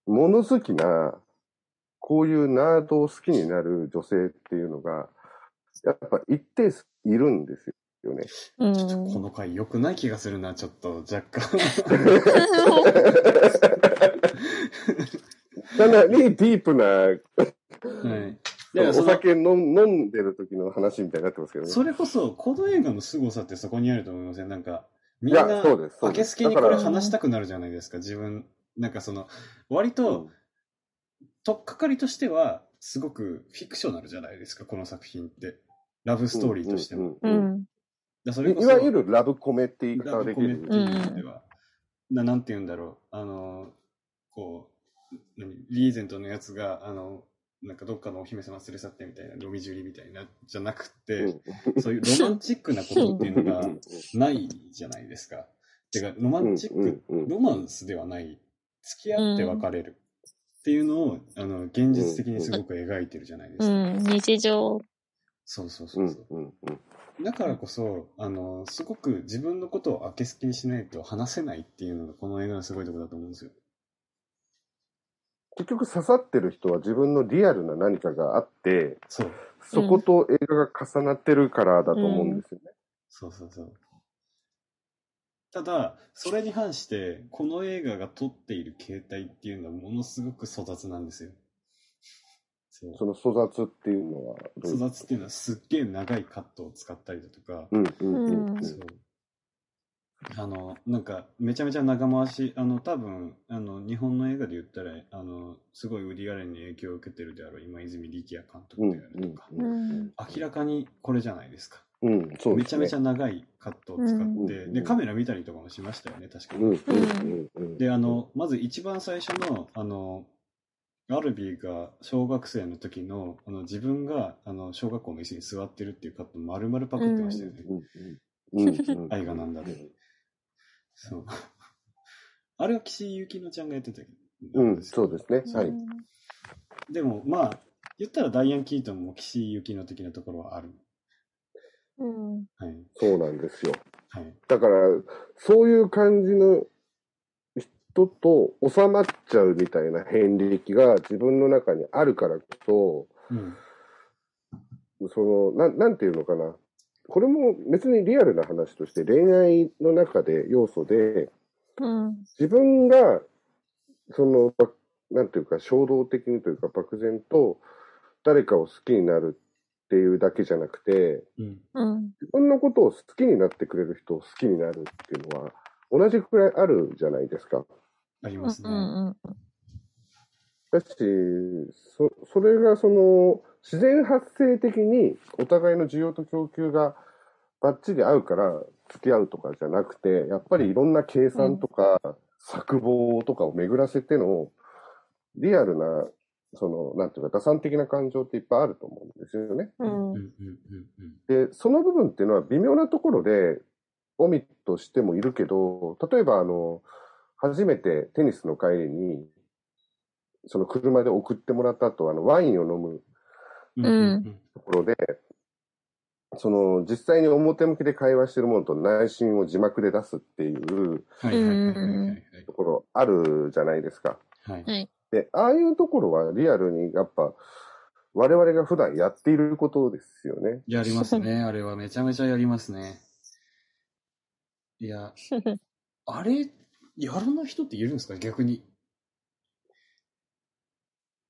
物好きな、こういうナードを好きになる女性っていうのが、やっぱ一定数いるんですよね。うん。ちょっとこの回良くない気がするな、ちょっと若干。[laughs] かなりディープな、はい。いや、お酒飲ん飲んでる時の話みたいになってますけどね。それこそ、この映画の凄さってそこにあると思いません？なんか、みんな、明けですすけにこれだから話したくなるじゃないですか、自分。なんかその、割と、とっかかりとしては、すごくフィクショナルじゃないですか、この作品って。ラブストーリーとしても。うんうんうんうん。だそれいいわゆるラブコメって言い方ラができるブコメって。いう意味では、ななんて言うんだろう、あの、こう、何？リーゼントのやつが、あの、なんかどっかのお姫様連れ去ってみたいな、ロミジュリみたいな、じゃなくて、うんそういうロマンチックなことっていうのがないじゃないですか。てか、ロマンチック、ロマンスではない、付き合って別れるっていうのを、あの、現実的にすごく描いてるじゃないですか。うん。日常。そうそうそううそう。んうんうんだからこそ、あの、すごく自分のことを明けすけにしないと話せないっていうのがこの映画のすごいところだと思うんですよ。結局刺さってる人は自分のリアルな何かがあって、そう。そこと映画が重なってるからだと思うんですよね。そうそうそう。ただ、それに反して、この映画が撮っている形態っていうのはものすごく粗雑なんですよ。そう。その粗雑っていうのは粗雑っていうのはすっげえ長いカットを使ったりだとか、うんうんうんうんそう。あの、なんか、めちゃめちゃ長回し、あの、多分、あの、日本の映画で言ったら、あの、すごいウディアレンに影響を受けてるであろう今泉力也監督うんであるとか、うんうんうん。明らかにこれじゃないですか。うん、そうですね。めちゃめちゃ長いカットを使って、うんで、カメラ見たりとかもしましたよね、確かに。うん、うん、うん。で、あの、まず一番最初の、あの、アルビーが小学生の時の、あの、自分が、あの、小学校の椅子に座ってるっていうカット丸々パクってましたよね。うん、うん、うん。[laughs] 愛がなんだで。そう。[laughs] あれは岸井ゆきのちゃんがやってたけど。うん、そうですね。はい。でも、まあ、言ったらダイアン・キートンも岸井ゆきの的なところはある。うん。はい。そうなんですよ。はい。だから、そういう感じの人と収まっちゃうみたいな遍歴が自分の中にあるからこうん。そ、その、なん、なんていうのかな。これも別にリアルな話として恋愛の中で要素で、うん。自分が、その、ばなんていうか衝動的にというか漠然と誰かを好きになるっていうだけじゃなくて、うん。うん。自分のことを好きになってくれる人を好きになるっていうのは、同じくらいあるじゃないですか。ありますね。うん。だし、そ、それがその、自然発生的にお互いの需要と供給がバッチリ合うから付き合うとかじゃなくて、やっぱりいろんな計算とか、策謀とかを巡らせての、リアルな、その、なんていうか、打算的な感情っていっぱいあると思うんですよね。うんうん。うん。うん。うん。で、その部分っていうのは微妙なところで、オミットしてもいるけど、例えばあの、初めてテニスの帰りに、その車で送ってもらった後、あの、ワインを飲むところで、その、実際に表向きで会話してるものと内心を字幕で出すっていうはいはいはいはいはい。ところあるじゃないですか。はい。はい。で、ああいうところはリアルにやっぱ、我々が普段やっていることですよね。やりますね。あれはめちゃめちゃやりますね。いや、[laughs] あれ、やらない人っているんですか？逆に。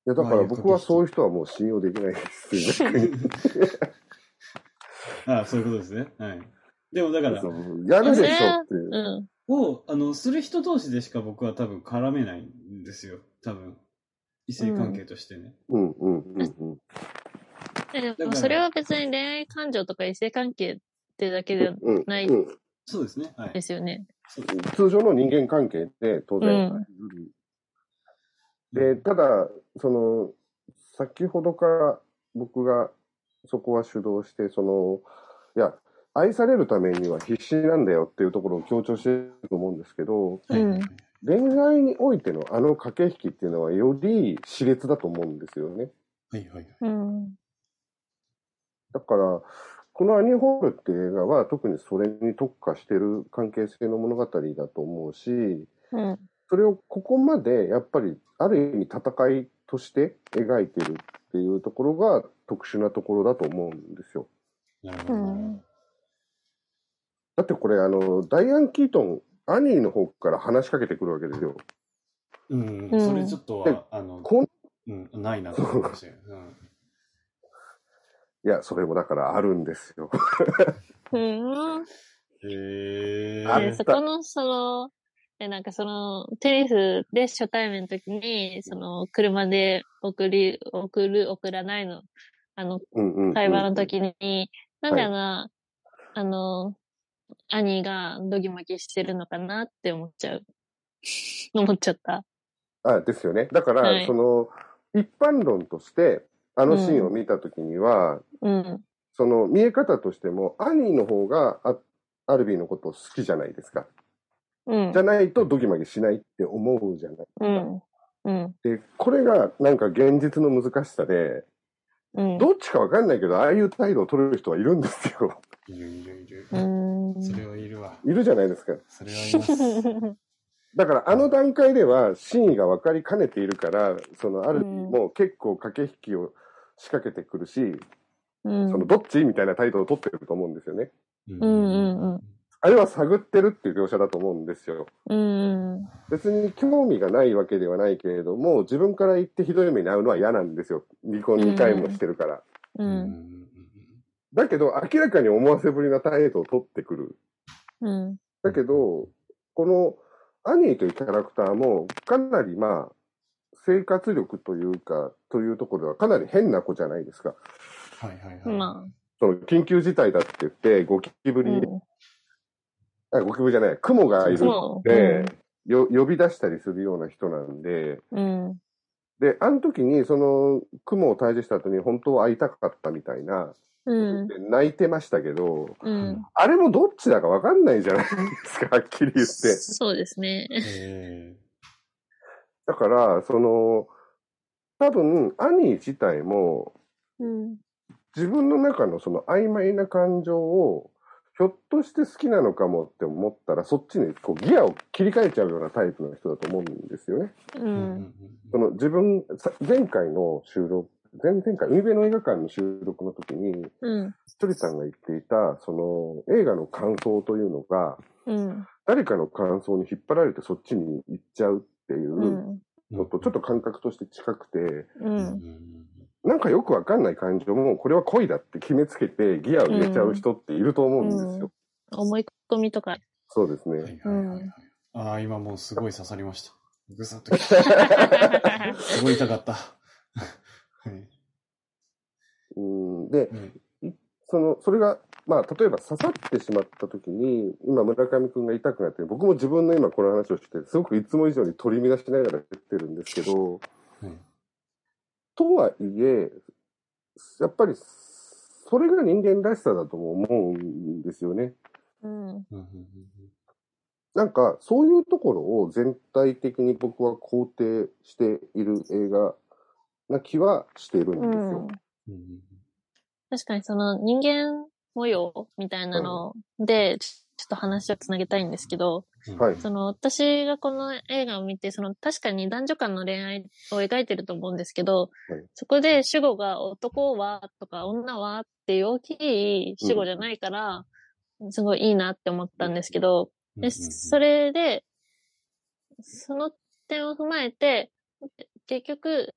いや、だから僕はそういう人はもう信用できないです。あ [laughs] あ、そういうことですね。はい。でもだから、やるでしょっていう。うん。を、あの、する人同士でしか僕は多分絡めないんですよ。多分。異性関係としてね。うんうんうんうん。でもそれは別に恋愛感情とか異性関係ってだけではうんないうんそうですね。はいで。すよね。通常の人間関係で当然、で、ただ、その、先ほどから僕がそこは主導して、その、いや、愛されるためには必死なんだよっていうところを強調してると思うんですけど、はいうん恋愛においてのあの駆け引きっていうのはより熾烈だと思うんですよね。はいはいはい。うん。だから、このアニーホールっていう映画は特にそれに特化してる関係性の物語だと思うし、うん。それをここまでやっぱりある意味戦いとして描いてるっていうところが特殊なところだと思うんですよ。なるほど。だってこれあの、ダイアン・キートン、アニーの方から話しかけてくるわけですよ。うん、うんそれちょっとは、あの、こんうん、ないなと思いましたよ。うんいや、それもだからあるんですよ。うん。へー。あで、そこの、その、え、なんかその、テニスで初対面の時に、その、車で送り、送る、送らないの、あの、会話の時に、なんであの、あの、兄がドギマギしてるのかなって思っちゃう。[laughs] 思っちゃった。あ、ですよね。だから、はいその、一般論として、あのシーンを見たときには、うん。その見え方としても、アニーの方がアアルビーのことを好きじゃないですか。うんじゃ。ないとドギマギしないって思うじゃないですか。うん。うん。で、これがなんか現実の難しさで、うん。どっちかわかんないけど、ああいう態度を取れる人はいるんですよ。いるいるいる。うん。それはいるわ。いるじゃないですか。それはいます。だからあの段階では真意が分かりかねているから、そのアルビーも結構駆け引きを仕掛けてくるし、うん。そのどっちみたいな態度を取ってると思うんですよね。うんうんうんうんあれは探ってるっていう描写だと思うんですよ。うん。別に興味がないわけではないけれども、自分から言ってひどい目に遭うのは嫌なんですよ。離婚2回もしてるから。う。うんんだけど、明らかに思わせぶりな態度を取ってくる。うん。だけど、このアニーというキャラクターも、かなりまあ、生活力というか、というところではかなり変な子じゃないですか。はいはいはい。まその緊急事態だって言って、ゴキブリ、うん。あ、ゴキブリじゃない、雲がいる雲で、よ呼び出したりするような人なんで、うん。で、あの時に、その、雲を退治した後に本当は会いたかったみたいな、うん。で泣いてましたけど、うん。あれもどっちだかわかんないじゃないですか、[laughs] はっきり言って。そうですね。えだから、その、多分、兄自体も、うん。自分の中のその曖昧な感情を、ひょっとして好きなのかもって思ったら、そっちにこうギアを切り替えちゃうようなタイプの人だと思うんですよね。うんん。その自分、さ前回の収録、前々回、海辺の映画館の収録の時に、うん。ひとりさんが言っていた、その映画の感想というのが、うん。誰かの感想に引っ張られてそっちに行っちゃうっていううん。のと、ちょっと感覚として近くて、う。うんんなんかよくわかんない感情も、これは恋だって決めつけてギアを入れちゃう人っていると思うんですよ。思い込みとか。そうですね。はいはいはいはい。ああ、今もうすごい刺さりました。ぐさっときた。[laughs] すごい痛かった。はいうんで、うんその、それが、まあ、例えば刺さってしまった時に、今村上くんが痛くなって、僕も自分の今この話をして、すごくいつも以上に取り乱しながら言ってるんですけど、はいとはいえ、やっぱり、それが人間らしさだとも思うんですよね。うん。なんか、そういうところを全体的に僕は肯定している映画な気はしているんですよ。うん確かにその人間模様みたいなので、ちちょっと話をつなげたいんですけど、うん。はい。その私がこの映画を見て、その確かに男女間の恋愛を描いてると思うんですけど、はい。そこで主語が男はとか女はっていう大きい主語じゃないから、すごいいいなって思ったんですけど、で、それで、その点を踏まえて、結局、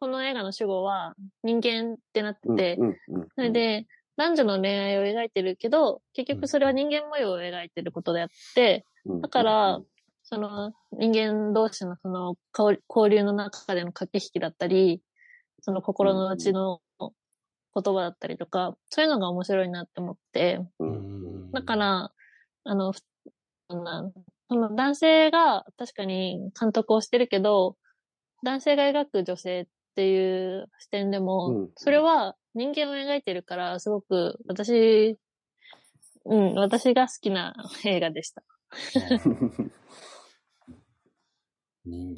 この映画の主語は人間ってなってうんて、うんうん。それで、男女の恋愛を描いてるけど、結局それは人間模様を描いてることであって、うん。だから、その人間同士のその交交流の中での駆け引きだったり、その心の内の言葉だったりとか、そういうのが面白いなって思って、だから、あの、その男性が確かに監督をしてるけど、男性が描く女性っていう視点でも、うんそれは人間を描いてるから、すごく私、うん、私が好きな [laughs] 映画でした。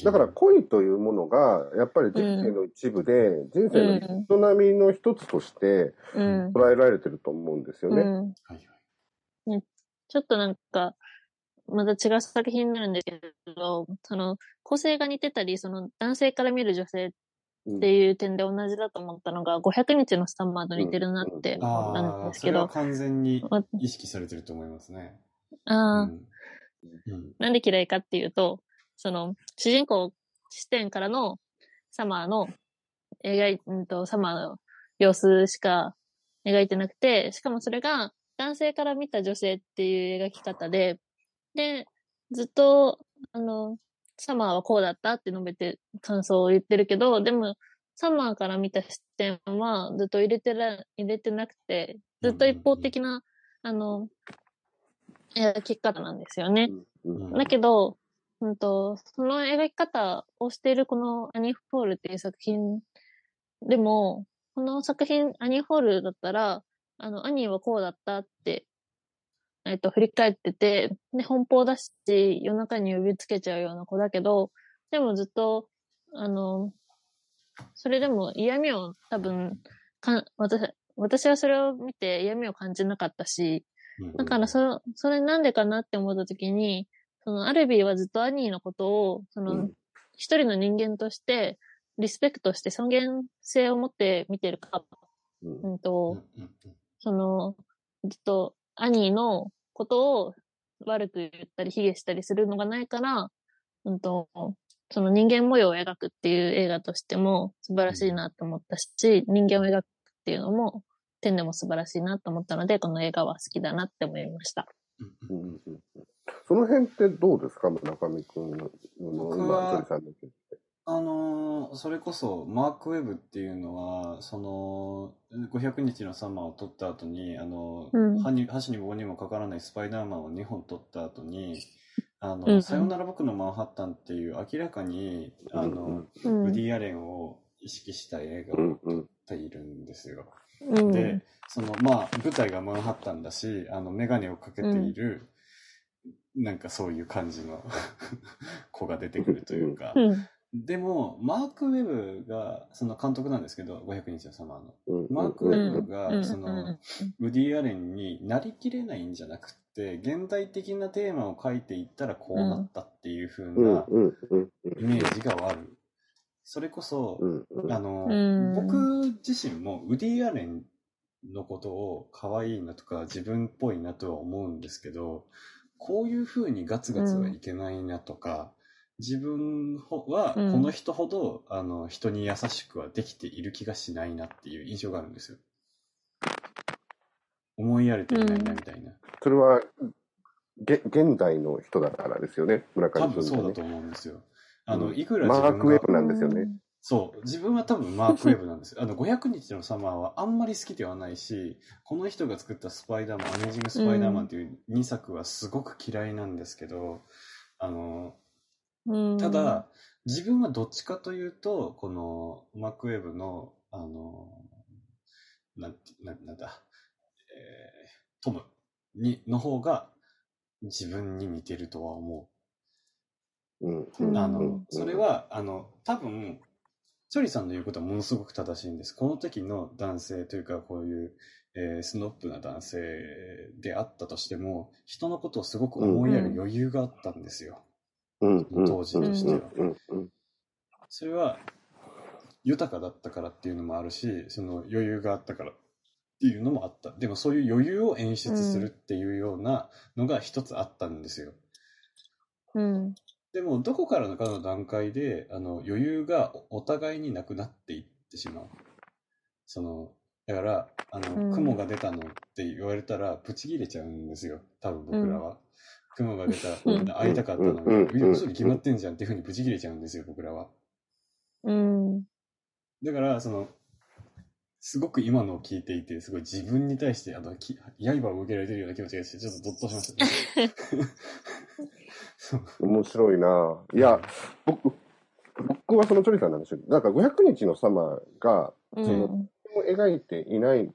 だから恋というものが、やっぱり人生の一部で、人生の営みの一つとしてうん。捉えられてると思うんですよね。うん。はいはいちょっとなんか、また違う作品になるんですけど、その、構成が似てたり、その男性から見る女性うんっていう点で同じだと思ったのが、500日のスタンマーと似てるなってうん思ったんですけど、それは完全にわ意識されてると思いますね。ああ、うん。うん。なんで嫌いかっていうと、その、主人公視点からのサマーの描い、うんと、サマーの様子しか描いてなくて、しかもそれが男性から見た女性っていう描き方で、で、ずっと、あの、サマーはこうだった？って述べて感想を言ってるけど、でも、サマーから見た視点はずっと入れてら、入れてなくて、ずっと一方的な、あの、描き方なんですよね。うん。だけど、うんと、その描き方をしているこのアニーホールっていう作品でも、この作品、アニーホールだったら、あの、アニーはこうだったって、えっと、振り返ってて、で、奔放だし、夜中に呼びつけちゃうような子だけど、でもずっと、あの、それでも嫌味を多分、か私、私はそれを見て嫌味を感じなかったし、うんだからそ、それなんでかなって思った時に、そのアルビーはずっとアニーのことを、その、うん。一人の人間として、リスペクトして尊厳性を持って見てるか、うん。と、うん。その、ずっとアニーのことを悪く言ったり卑下したりするのがないから、うんと、その人間模様を描くっていう映画としても素晴らしいなと思ったし、人間を描くっていうのも点でも素晴らしいなと思ったので、この映画は好きだなって思いました。うんうんうんうんその辺ってどうですか村上くんの、僕今、は鳥さんの。あのーそれこそ、マークウェブっていうのは、その、500日のサマーを撮った後に、あの、うん箸に箸に棒にもかからないスパイダーマンを2本撮った後に、あの、うんうんさよなら僕のマンハッタンっていう明らかに、あの、うん。ウディ・アレンを意識した映画を撮っているんですよ。うん。で、その、まあ、舞台がマンハッタンだし、あの、メガネをかけている、なんかそういう感じの [laughs] 子が出てくるというか、うん。でも、マーク・ウェブが、その監督なんですけど、500日のサマーの。うん。マーク・ウうん。ェブが、その、ウディ・アレンになりきれないんじゃなくて、現代的なテーマを書いていったらこうなったっていう風うん。なイメージがある。それこそ、あの、うん。僕自身もウディ・アレンのことを可愛いなとか自分っぽいなとは思うんですけど、こういう風にガツガツはいけないなとか、自分はこの人ほど、あの人に優しくはできている気がしないなっていう印象があるんですよ。思いやれていないなみたいな。それは、げ現代の人だからですよね、村多上君がね分そうだと。思うんですよ。あの、うんいくら自分がマークウェブなんですよね。そう。自分は多分マークウェブなんですよ。あの、500日のサマーはあんまり好きではないし、この人が作ったスパイダーマン、アメージング・スパイダーマンっていう2作はすごく嫌いなんですけど、あの、うん。ただ、自分はどっちかというと、このマークウェブの、あの、なんて、ななんだ、えー、トムに、の方が自分に似てるとは思う。うんうんあのうん、それは、あの、多分、チョリさんの言うことはものすごく正しいんです。この時の男性というか、こういう、えースノップな男性であったとしても、人のことをすごく思いやる余裕があったんですよ。当時としては。それは、豊かだったからっていうのもあるし、その余裕があったからっていうのもあった。でもそういう余裕を演出するっていうようなのが一つあったんですよ。うん。でも、どこからのかの段階で、あの、余裕がおお互いになくなっていってしまう。その、だから、あの、うん雲が出たのって言われたら、ブチ切れちゃうんですよ。多分僕らは。雲が出た、うん会いたかったのに、嘘に決まってんじゃんっていうふうにブチ切れちゃうんですよ、僕らは。うん。だから、その、すごく今のを聞いていて、すごい自分に対して、あの、き刃を向けられてるような気持ちがして、ちょっとドッとしましたね。[laughs] 面白いないや、僕、僕はそのチョリさんなんですよ。なんか500日のサマーがうん。そ描いていない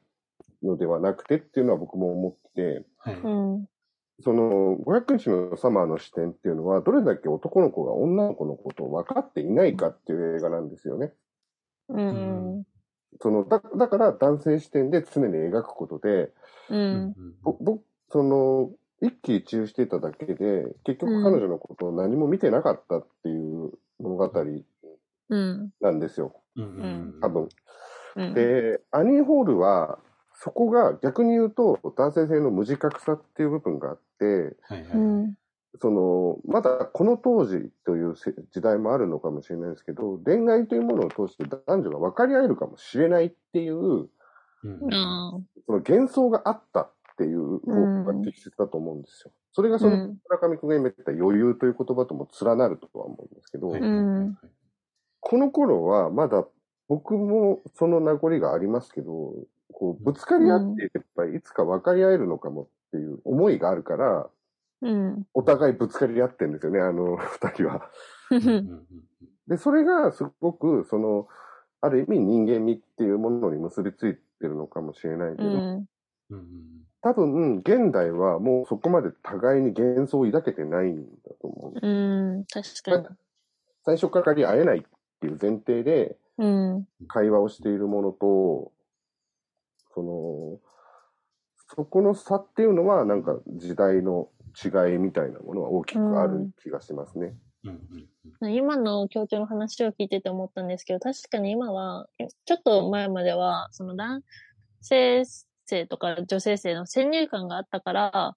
のではなくてっていうのは僕も思ってて、はい。うん。その500日のサマーの視点っていうのは、どれだけ男の子が女の子のことを分かっていないかっていう映画なんですよね。うん。そのだだから男性視点で常に描くことで、うん。ぼ僕、その、一喜一憂していただけで、結局彼女のことを何も見てなかったっていう物語うん。なんですよ。うん多分。うん。で、アニー・ホールは、そこが逆に言うと男性性の無自覚さっていう部分があって、はいはい。うん。その、まだこの当時というせ時代もあるのかもしれないですけど、恋愛というものを通して男女が分かり合えるかもしれないっていう、うんあその幻想があったっていう方が適切だと思うんですよ。それがそのうん村上君が今言った余裕という言葉とも連なるとは思うんですけど、はいうんこの頃はまだ僕もその名残がありますけど、こうぶつかり合っていけばいつか分かり合えるのかもっていう思いがあるから、うん。お互いぶつかり合ってるんですよね、あの二人は。で、それがすごく、その、ある意味人間味っていうものに結びついてるのかもしれないけど、うん。多分、現代はもうそこまで互いに幻想を抱けてないんだと思う。うん。確かに。最初から会えないっていう前提でうん。会話をしているものと、その、そこの差っていうのは、なんか時代の違いみたいなものは大きくある気がしますね。うんうん今の協調の話を聞いてて思ったんですけど、確かに今は、ちょっと前までは、その男性性とか女性性の先入観があったから、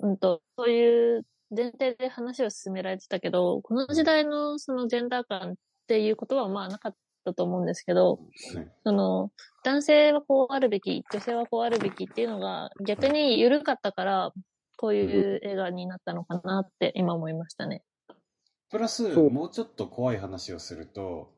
うんうん。と、そういう前提で話を進められてたけど、この時代のそのジェンダー感っていうことはまあなかったと思うんですけど、はいその、男性はこうあるべき、女性はこうあるべきっていうのが逆に緩かったから、こういう映画になったのかなって今思いましたね。プラス、もうちょっと怖い話をすると、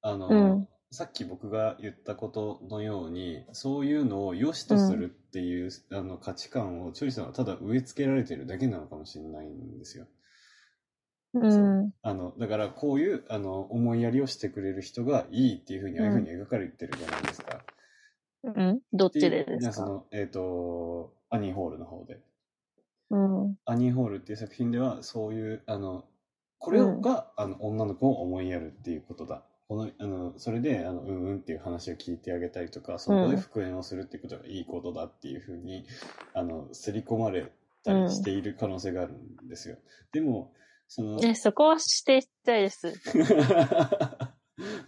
あの、うんさっき僕が言ったことのように、そういうのを良しとするっていう、あの価値観をチョリさんはただ植え付けられてるだけなのかもしれないんですよ。うん。あの、だからこういう、あの、思いやりをしてくれる人がいいっていうふうに、ああいうふうに描かれてるじゃないですか。うん。どっちででですか？その、えっ、と、アニーホールの方で。うん。アニーホールっていう作品では、そういう、あの、これうんが、あの、女の子を思いやるっていうことだ。この、あの、それで、あの、うんうんっていう話を聞いてあげたりとか、そこで復縁をするっていうことがいいことだっていうふうに、あの、刷り込まれたりしている可能性があるんですよ。でも、その、ね、そこは指定したいです。[laughs]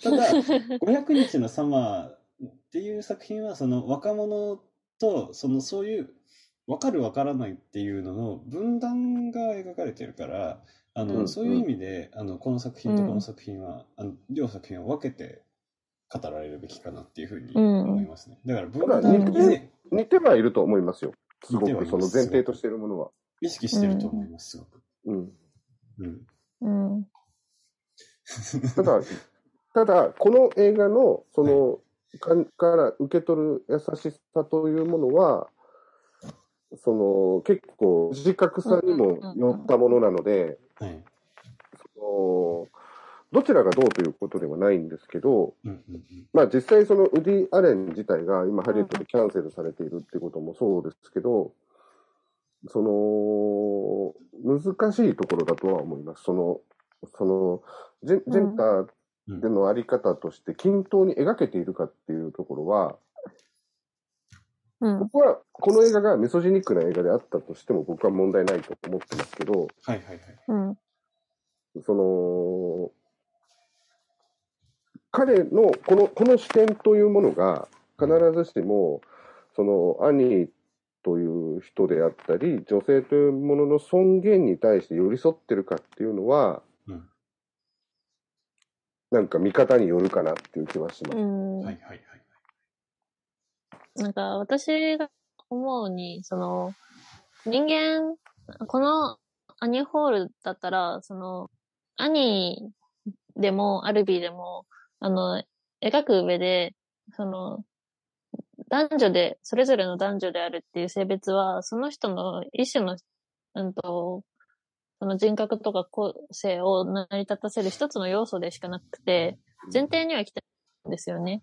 ただ、[laughs] 500日のサマーっていう作品は、その若者と、そのそういう、分かる分からないっていうのの分断が描かれてるから、あの、うんそういう意味で、あの、この作品とうんこの作品は、あの、両作品を分けて語られるべきかなっていうふうにうん思いますね。だから分断似以前、似てはいると思いますよ。すごく、その前提としているものは。意識してると思います、すごく。うん。うん。うん。ただ、ただ、この映画の、その、かから受け取る優しさというものは、その、結構、自覚さにも寄ったものなので、はい。そのどちらがどうということではないんですけど、うんうんうん。まあ実際そのウディ・アレン自体が今ハリウッドでキャンセルされているっていうこともそうですけど、その、難しいところだとは思います。その、その、ジェジェンターでのあり方として均等に描けているかっていうところは、うん。僕はこの映画がミソジニックな映画であったとしても僕は問題ないと思ってますけど、はいはいはい。うん。その、彼のこの、この視点というものが必ずしも、その、兄という人であったり、女性というものの尊厳に対して寄り添ってるかっていうのは、うんなんか見方によるかなっていう気はします。うん。はいはいはい。なんか、私が思うに、その、人間、このアニーホールだったら、その、アニーでも、アルビーでも、あの、描く上で、その、男女で、それぞれの男女であるっていう性別は、その人の一種の、うんと、その人格とか個性を成り立たせる一つの要素でしかなくて、前提には来てるんですよね。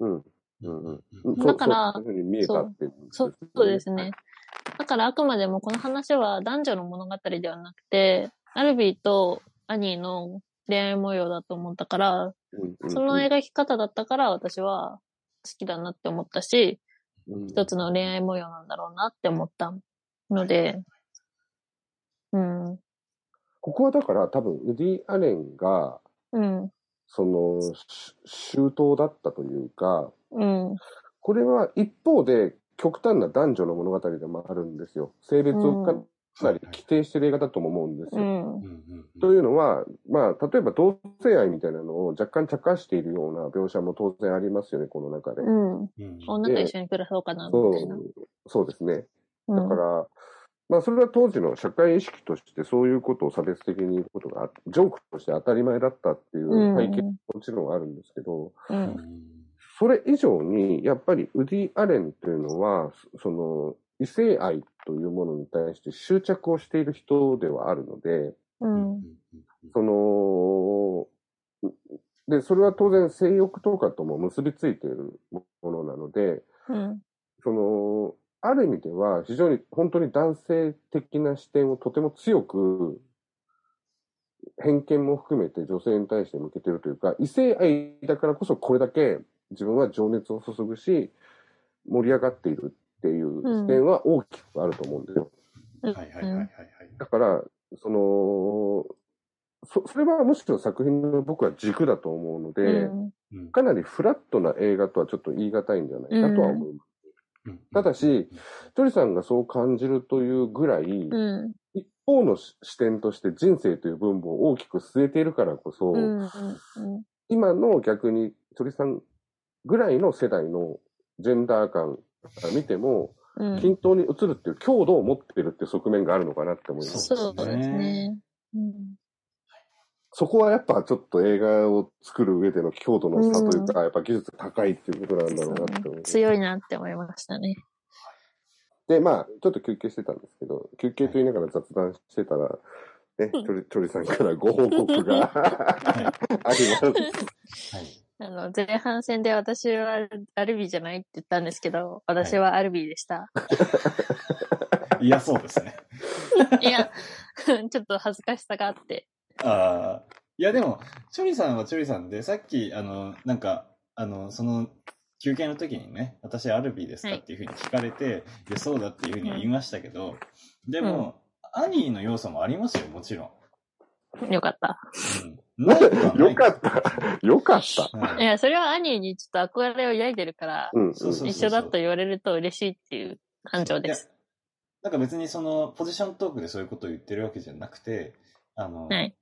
うん。うんうん。だからそうそうそうですね。。だからあくまでもこの話は男女の物語ではなくて、アルビーとアニーの恋愛模様だと思ったから、その描き方だったから私は好きだなって思ったし、うん。一つの恋愛模様なんだろうなって思ったので、うん、ここはだから多分、ウディ・アレンが、うん、その、し周到だったというか、うん、これは一方で極端な男女の物語でもあるんですよ。性別をかなり規定してる映画だとも思うんですよ。うん、うんうんうんというのは、まあ、例えば同性愛みたいなのを若干茶化しているような描写も当然ありますよね、この中で。うん。うん女と一緒に暮らそうかな、みそたいな。うそうですね。うんだから、まあ、それは当時の社会意識としてそういうことを差別的に言うことがあ、ジョークとして当たり前だったっていううん背景ももちろんあるんですけど、それ以上に、やっぱりウディ・アレンというのは、そその、異性愛というものに対して執着をしている人ではあるので、ううんん。その、で、それは当然性欲とかとも結びついているものなので、うん。その、ある意味では非常に本当に男性的な視点をとても強く偏見も含めて女性に対して向けてるというか、異性愛だからこそこれだけ自分は情熱を注ぐし、盛り上がっているっていう視点は大きくあると思うんですよ。うん。はいはいはいはいはい。だから、その、そそれはむしろ作品の僕は軸だと思うので、うんうんかなりフラットな映画とはちょっと言い難いんじゃないかとは思います。うんただし、トリさんがそう感じるというぐらい、うん。一方の視視点として人生という分母を大きく据えているからこそ、うん。うん。今の逆に鳥さんぐらいの世代のジェンダー感見ても、うん。均等に映るっていう強度を持ってるっていう側面があるのかなって思います。そうですね。うん。そこはやっぱちょっと映画を作る上での強度の差というか、やっぱ技術が高いっていうことなんだろうなって思う。強いなって思いましたね。で、まあ、ちょっと休憩してたんですけど、休憩と言いながら雑談してたら、ね、うんチョリ、チョリさんからご報告が [laughs] あります。はい。あの、前半戦で私はアルビーじゃないって言ったんですけど、私はアルビーでした。[laughs] いや、そうですね。[laughs] いや、[laughs] ちょっと恥ずかしさがあって。ああ。いや、でも、チョリさんはチョリさんで、さっき、あの、なんか、あの、その、休憩の時にね、私アルビーですかっていうふうに聞かれて、いや、そうだっていうふうに言いましたけど、でも、アニーの要素もありますよ、もちろん。よかった。うん。よかった。よかった。はいいや、それはアニーにちょっと憧れを抱いてるから、一緒だと言われると嬉しいっていう感情いやです。なんか別にその、ポジショントークでそういうことを言ってるわけじゃなくて、あの、はい。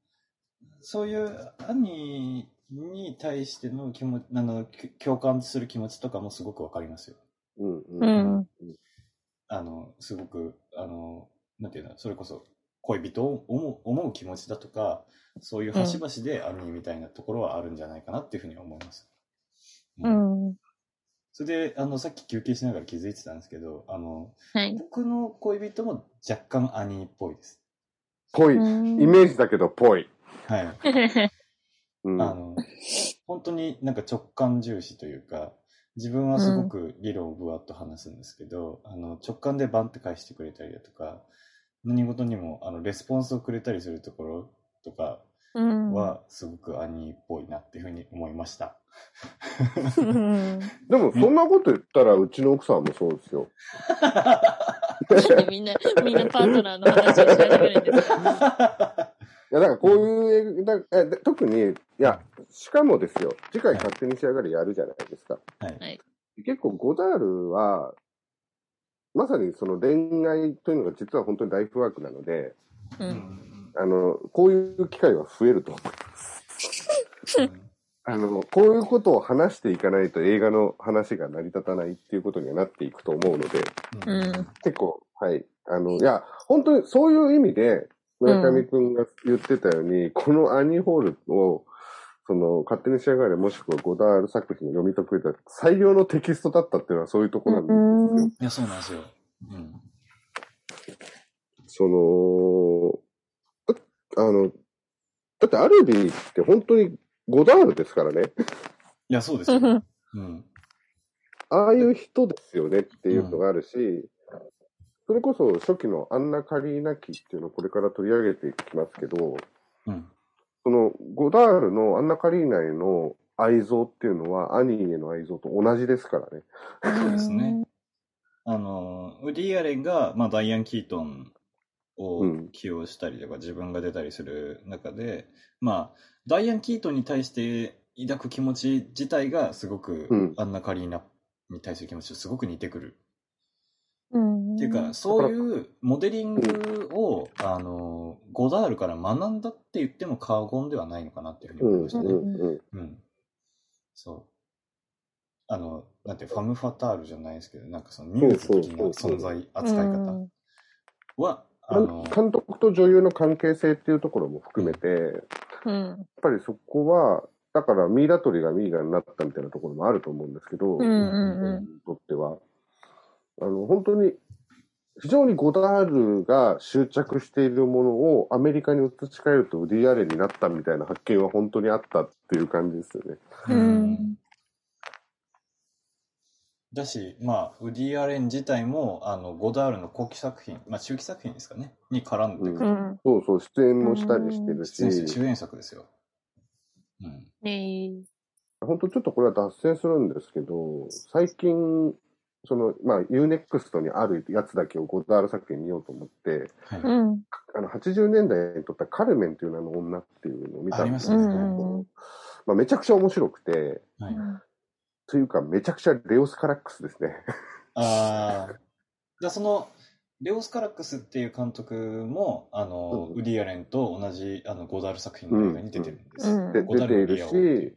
そういう兄に対しての気持ち、あの、き共感する気持ちとかもすごくわかりますよ。うん、ううん。ん。あの、すごく、あの、なんていうの、それこそ恋人を思う思う気持ちだとか、そういう端々で兄みたいなところはあるんじゃないかなっていうふうに思います。う。ん。それで、あの、さっき休憩しながら気づいてたんですけど、あの、はい。僕の恋人も若干兄っぽいです。ぽい。イうんメージだけど、ぽい。はい。[laughs] うん。あの、本当になんか直感重視というか、自分はすごく理論をぶわっと話すんですけど、あの、直感でバンって返してくれたりだとか、何事にもあのレスポンスをくれたりするところとかうん。は、すごく兄っぽいなっていうふうに思いました。う [laughs] んでも、そんなこと言ったら、うちの奥さんもそうですよ。みんな、みんなパートナーの話をし始めるんですかいや、だからこういう映画、えで特に、いや、しかもですよ、次回勝手に仕上がりやるじゃないですか。はい。結構、ゴダールは、まさにその恋愛というのが実は本当にライフワークなので、う。うんんあの、こういう機会は増えると思う。[laughs] あの、こういうことを話していかないと映画の話が成り立たないっていうことにはなっていくと思うので、うん。結構、はい。あの、いや、本当にそういう意味で、村上くんが言ってたように、このアニーホールを、その、勝手に仕上がれ、もしくはゴダール作品を読み解く最良のテキストだったっていうのはそういうところなんですよ。いや、そうなんですよ。うん。その、だあの、だってアルビーって本当にゴダールですからね。いや、そうですよ。うん。ああいう人ですよねっていうのがあるし、それこそ初期のアンナ・カリーナ期っていうのをこれから取り上げていきますけど、うん。そのゴダールのアンナ・カリーナへの愛憎っていうのはアニーへの愛憎と同じですからね。そうですね。あの、ウディ・アレンが、まあ、ダイアン・キートンをうん起用したりとか、自分が出たりする中で、まあ、ダイアン・キートンに対して抱く気持ち自体がすごく、うんアンナ・カリーナに対する気持ちとすごく似てくる。うん。っていうか、そういうモデリングを、あの、ゴダールから学んだって言っても過言ではないのかなっていうふうにうん、思いましたね。うん、うん。うん。そう。あの、なんて、ファム・ファタールじゃないですけど、なんかそのミューズ的な存在扱い方は、あの、監督と女優の関係性っていうところも含めて、やっうん。ぱりそこは、だからミイラ取りがミイラになったみたいなところもあると思うんですけど、うんうんうんにとっては、あの、本当に、非常にゴダールが執着しているものをアメリカに移し替えるとウディアレンになったみたいな発見は本当にあったっていう感じですよね。うんだし、まあ、ウディ・アレン自体も、あの、ゴダールの後期作品、まあ、中期作品ですかね、に絡んでくうる。うん。そうそう、出演もしたりしてるし、主演作ですよ。うん。ね本当ちょっとこれは脱線するんですけど、最近、その、まあ、UNEXT にあるやつだけをゴダール作品見ようと思って、はい。うん。あの、80年代に撮ったカルメンという名の女っていうのを見たんですけど、ありますねうんまあ、めちゃくちゃ面白くて、はい。というか、めちゃくちゃレオス・カラックスですね。ああ。じゃあその、レオス・カラックスっていう監督も、あの、うんウディ・アレンと同じ、あの、ゴダール作品の映画に出てるんです。うんでゴダールのリアをっていう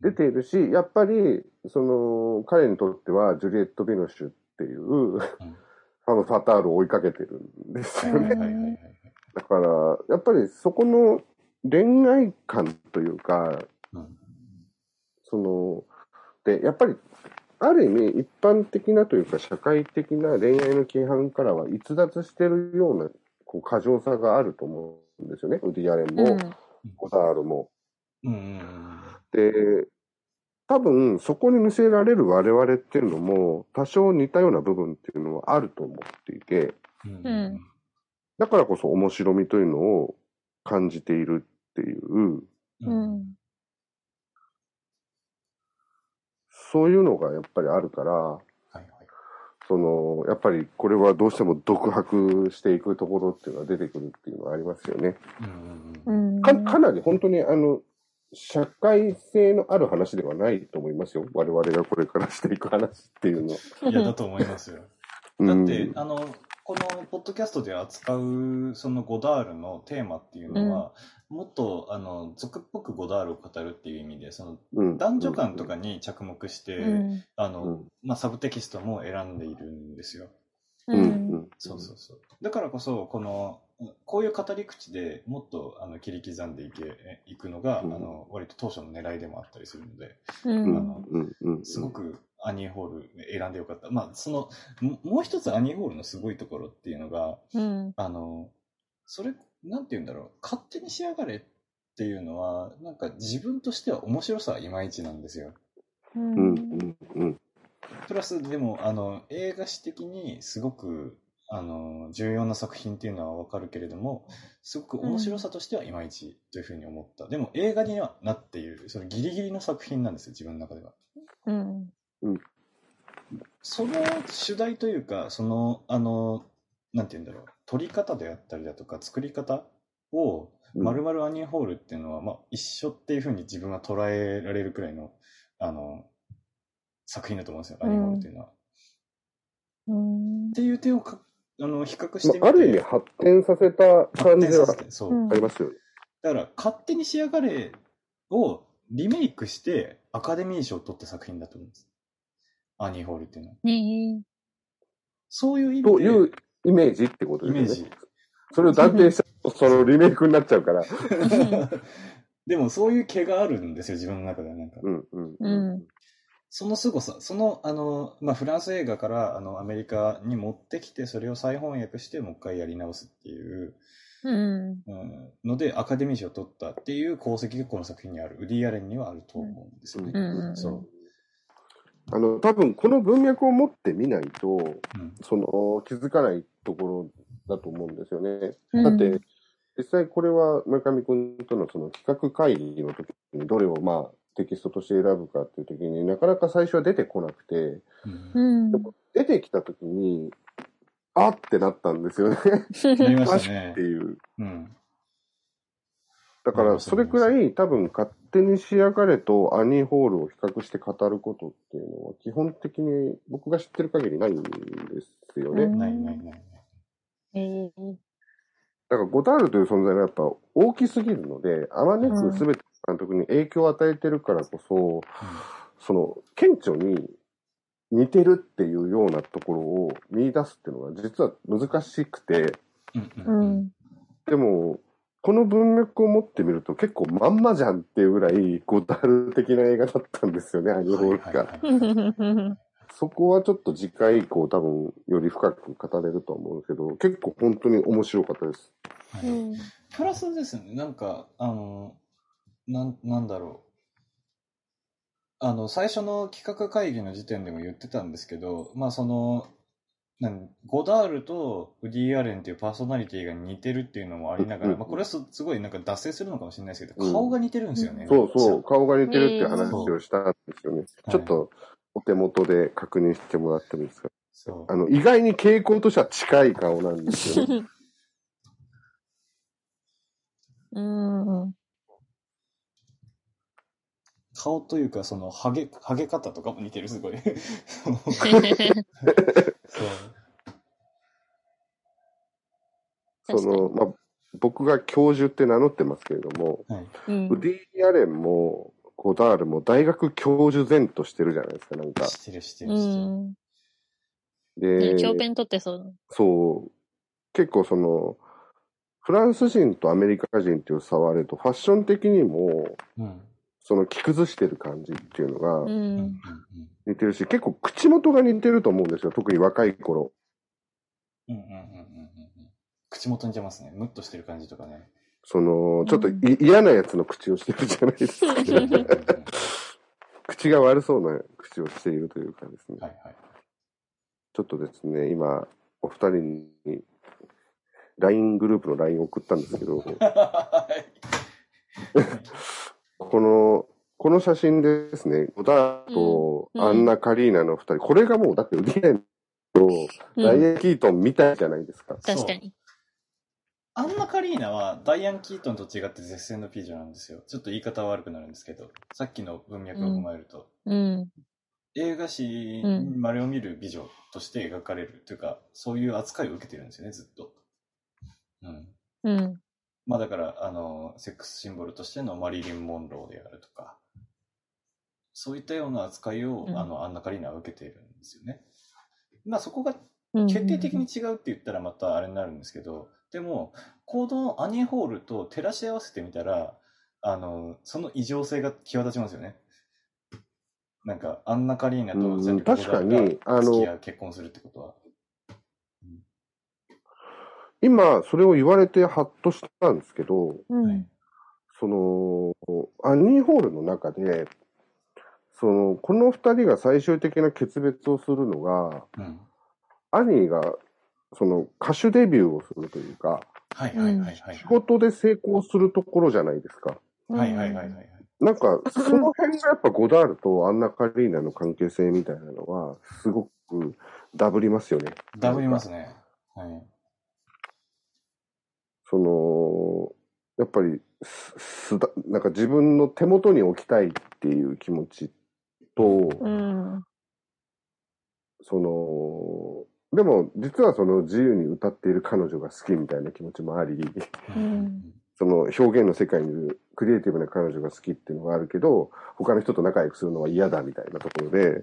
出ているし、やっぱり、その、彼にとっては、ジュリエット・ビノシュっていう、ファム・ファタールを追いかけてるんですよね。はいはいはいはいはい。だから、やっぱりそこの恋愛観というか、うん。その、で、やっぱり、ある意味、一般的なというか、社会的な恋愛の規範からは逸脱してるような、こう、過剰さがあると思うんですよね。ウディアレンも、ゴダールも。うんで、多分、そこに見せられる我々っていうのも、多少似たような部分っていうのはあると思っていて、うんうんだからこそ面白みというのを感じているっていう、ううんん。そういうのがやっぱりあるから、はいはい。その、やっぱりこれはどうしても独白していくところっていうのは出てくるっていうのはありますよね。うん。か、かなり本当にあの、社会性のある話ではないと思いますよ。我々がこれからしていく話っていうの。いや、だと思いますよ。うんだって、あの、このポッドキャストで扱う、そのゴダールのテーマっていうのは、もっと、あの、俗っぽくゴダールを語るっていう意味で、その、うん男女間とかに着目して、うん。あの、うんまあ、サブテキストも選んでいるんですよ。ううんん。うんそうそうそう。だからこそ、この、こういう語り口でもっとあの切り刻んでいけ、えいくのが、うんあの、割と当初の狙いでもあったりするので、う。うんあのすごくアニーホール選んでよかった。まあ、その、ももう一つアニーホールのすごいところっていうのが、うん。あの、それ、なんて言うんだろう、勝手に仕上がれっていうのは、なんか自分としては面白さはいまいちなんですよ。ううんうんうんプラス、でも、あの、映画史的にすごく、あの、重要な作品っていうのはわかるけれども、すごく面白さとしてはいまいちというふうに思った。でも映画にはなっている、そのギリギリの作品なんですよ、自分の中では。うん。その主題というか、その、あの、なんて言うんだろう、撮り方であったりだとか、作り方を、うんまるまるアニーホールっていうのは、まあ、一緒っていうふうに自分は捉えられるくらいの、あの、作品だと思うんですよ、アニーホールっていうのは。っうん。ていう点をかあの比較してみて、まあ、ある意味発展させた感じはありますよね。だから、勝手に仕上がれをリメイクしてアカデミー賞を取った作品だと思うんです。アニーホールっていうのは。ねそういう意味で、というイメージってことイですよね。メージ。それを断定したら、そのリメイクになっちゃうから。[laughs] でもそういう毛があるんですよ、自分の中では。なんか、うんうんうんその凄さ、その、あの、まあ、フランス映画から、あの、アメリカに持ってきて、それを再翻訳して、もう一回やり直すっていう、うん。うん、ので、アカデミー賞を取ったっていう功績がこの作品にある。ウディ・アレンにはあると思うんですよね。うん。そう。あの、多分この文脈を持ってみないと、うん。その、気づかないところだと思うんですよね。うんだって、実際これは村上君とのその企画会議の時にどれをまあテキストとして選ぶかっていう時になかなか最初は出てこなくて、うんうん。出てきた時に、あってなったんですよね。なりましたね [laughs] って。いう。うん。だから、それくらい多分勝手に仕上がれとアニーホールを比較して語ることっていうのは基本的に僕が知ってる限りないんですよね。うんないないない。えーだからゴダールという存在がやっぱ大きすぎるので、あまねく全ての監督に影響を与えてるからこそ、その、顕著に似てるっていうようなところを見出すっていうのは実は難しくて、うん。でも、この文脈を持ってみると結構まんまじゃんっていうぐらいゴダール的な映画だったんですよね、アニーホールが。そこはちょっと次回以降多分より深く語れると思うんですけど、結構本当に面白かったです。はいプラスですね、なんか、あの、なん、なんだろう。あの、最初の企画会議の時点でも言ってたんですけど、まあその、なんゴダールとウディ・アレンっていうパーソナリティが似てるっていうのもありながら、うんまあこれはすすごいなんか脱線するのかもしれないですけど、うん顔が似てるんですよね。そうそう、顔が似てるっていう話をしたんですよね。うんちょっとお手元で確認してもらってもいいですか？あの、意外に傾向としては近い顔なんですよね。うん。顔というか、その、ハゲ、ハゲ方とかも似てる、すごい。[laughs] そうその、まあ、僕が教授って名乗ってますけれども、はい。うんウディ・アレンもゴダールも大学教授前としてるじゃないですか、なんか。知ってる、知ってうる、知ってる。ん。で、ね、教鞭取ってそう。そう、結構その、フランス人とアメリカ人っていう差はあれと、ファッション的にも、うん。その着崩してる感じっていうのうが。似てるし、結構口元が似てると思うんですよ。特に若い頃。うんうんうんうんうんうん。口元似てますね。ムッとしてる感じとかね。その、ちょっというん嫌なやつの口をしてるじゃないですか。[laughs] 口が悪そうな口をしているというかですね。はいはい。ちょっとですね、今、お二人に、LINE グループの LINE を送ったんですけど、[laughs] この、この写真ですね、ゴダールとうんアンナ・カリーナの二人、これがもうだってウディアンとダイアン・キートンみたいじゃないですか。確かに。アンナ・カリーナはダイアン・キートンと違って絶世の美女なんですよ。ちょっと言い方は悪くなるんですけど、さっきの文脈を踏まえると、うん。映画史にまれを見る美女として描かれるというか、そういう扱いを受けてるんですよね、ずっと。うん。うん。まあだから、あの、セックスシンボルとしてのマリリン・モンローであるとか、そういったような扱いを、うんあの、アンナ・カリーナは受けているんですよね。まあそこがうん決定的に違うって言ったらまたあれになるんですけど、でも、コードのアニーホールと照らし合わせてみたら、あの、その異常性が際立ちますよね。なんか、アンナ・カリーナとジャンル・コ確かにあの付き合う結婚するってことは。今、それを言われてハッとしたんですけど、うんはい。その、アニーホールの中で、その、この二人が最終的な決別をするのが、うん。アニーが、その、歌手デビューをするというか、はいはいはいはい。仕事で成功するところじゃないですか。はいはいはい。なんか、その辺がやっぱゴダールとアンナ・カリーナの関係性みたいなのは、すごくダブりますよね。ダブりますね。はい。その、やっぱりす、すだ、なんか自分の手元に置きたいっていう気持ちと、うん。その、でも実はその自由に歌っている彼女が好きみたいな気持ちもあり、うんその表現の世界にいるクリエイティブな彼女が好きっていうのがあるけど、他の人と仲良くするのは嫌だみたいなところで、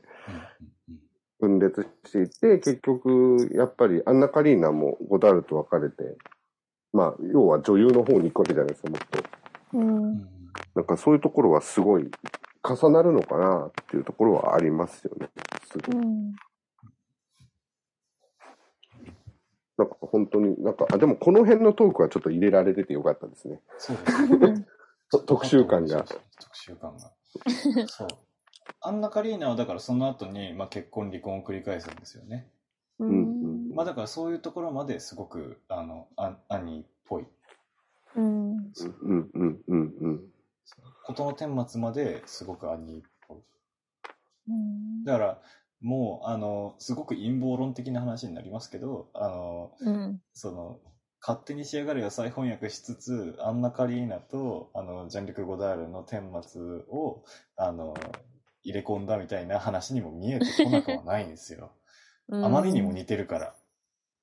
分裂していて、結局、やっぱりアンナ・カリーナもゴダールと別れて、まあ、要は女優の方に行くわけじゃないですか、もっと。うんうんなんかそういうところはすごい重なるのかなっていうところはありますよね。すごいうんなんか本当に、なんか、あ、でもこの辺のトークはちょっと入れられててよかったですね。そうですね。と特集感が。特集感が。そう。アンナ・カリーナはだからその後に、まあ、結婚、離婚を繰り返すんですよね。うんうんまあだからそういうところまですごく、あの、アンアニーっぽい。うんうんうんうんうん。ことの顛末まですごくアニーっぽい。うんだから、もう、あの、すごく陰謀論的な話になりますけど、あの、うんその、勝手に仕上がるが再翻訳しつつ、アンナ・カリーナと、あの、ジャンリュク・ゴダールの顛末を、あの、入れ込んだみたいな話にも見えてこなくはないんですよ。[laughs] あまりにも似てるから。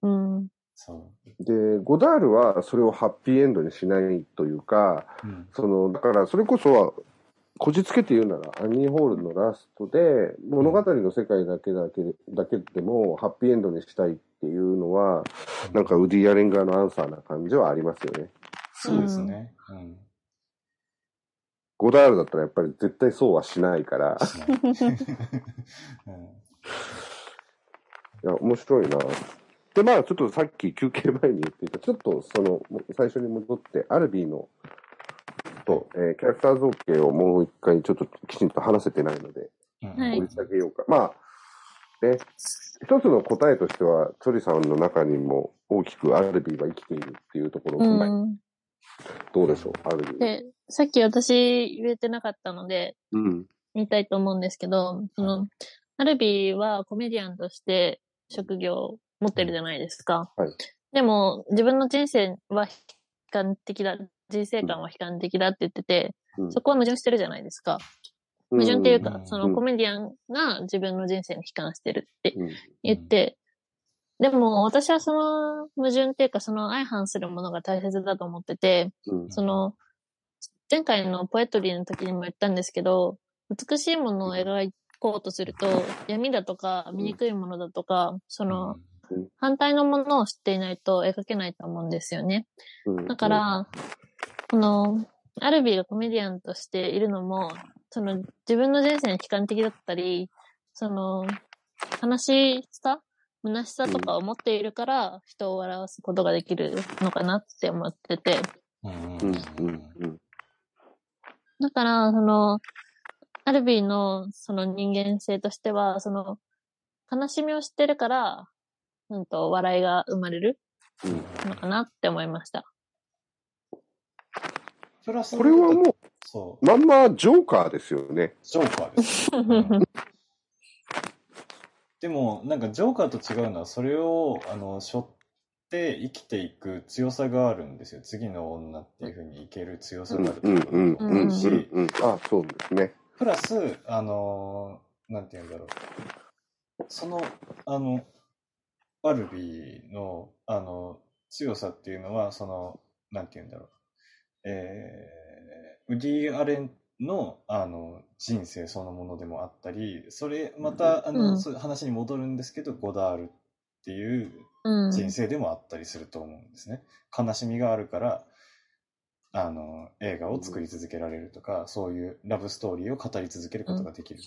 うんそう。で、ゴダールはそれをハッピーエンドにしないというか、うん。その、だからそれこそは、こじつけて言うなら、アニーホールのラストで、物語の世界だけだけだけでも、ハッピーエンドにしたいっていうのは、なんかウディ・アレンガーのアンサーな感じはありますよね。そうですね。うん。ゴダールだったらやっぱり絶対そうはしないから、[laughs] [laughs] いや、面白いな。で、まあ、ちょっとさっき休憩前に言っていた、ちょっとその、最初に戻って、アルビーの、と、えーキャラクター造形をもう一回ちょっときちんと話せてないので、掘り下げようか。まあ、ね、一つの答えとしては、チョリさんの中にも大きくアルビーは生きているっていうところを踏まえ、うんどうでしょう、アルビー。で、さっき私言えてなかったので、うん。言いたいと思うんですけど、その、アルビーはコメディアンとして職業を持ってるじゃないですか。はい。でも、自分の人生は悲観的だ、人生観は悲観的だって言ってて、うん。そこは矛盾してるじゃないですか。矛盾っていうか、うん。そのコメディアンが自分の人生に悲観してるってうん、言って、でも私はその矛盾っていうか、その相反するものが大切だと思ってて、うん、その、前回のポエトリーの時にも言ったんですけど、美しいものを描こうとすると、闇だとか、醜いものだとか、その、うん反対のものを知っていないと描けないと思うんですよね。うんだか、ら、この、アルビーがコメディアンとしているのも、その自分の人生に悲観的だったり、その、悲しさ虚しさとかを持っているから、人を笑わすことができるのかなって思ってて。うんうんうんうんうんだから、その、アルビーのその人間性としては、その、悲しみを知ってるから、うんと、笑いが生まれるうんのかなって思いました。プラスこれはもう、そう、まんまジョーカーですよね。ジョーカーです。うんでも、なんかジョーカーと違うのは、それを、あの、背負って生きていく強さがあるんですよ。次の女っていうふうにいける強さうんがあるとうん思うんうんうんし、うん。あ、そうですね。プラス、あのーなんて言うんだろう。その、あの、バルビーの、あの、強さっていうのは、その、なんて言うんだろう。えー、ウディ・アレンの、あの、人生そのものでもあったり、それ、また、あの、うんそういう話に戻るんですけど、ゴダールっていううん。人生でもあったりすると思うんですね。悲しみがあるから、あの、映画を作り続けられるとか、そういうラブストーリーを語り続けることができる。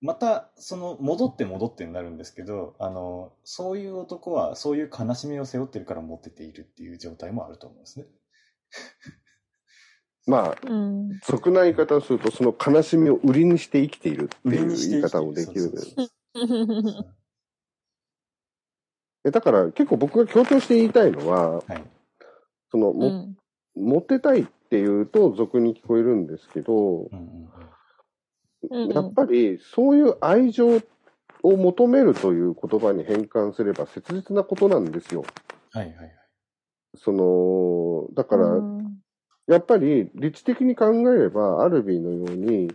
また、その、戻って戻ってになるんですけど、あの、そういう男は、そういう悲しみを背負ってるからモテているっていう状態もあると思うんですね。[laughs] まあ、うん。俗な言い方をすると、その悲しみを売りにして生きているっていう言い方もできるそう。そうそうえだから結構僕が強調して言いたいのは、はい。その、も、うん。モテたいっていうと俗に聞こえるんですけど、うんやっぱりそういう愛情を求めるという言葉に変換すれば切実なことなんですよ。はいはいはい。その、だから、うんやっぱり理知的に考えれば、アルビーのように、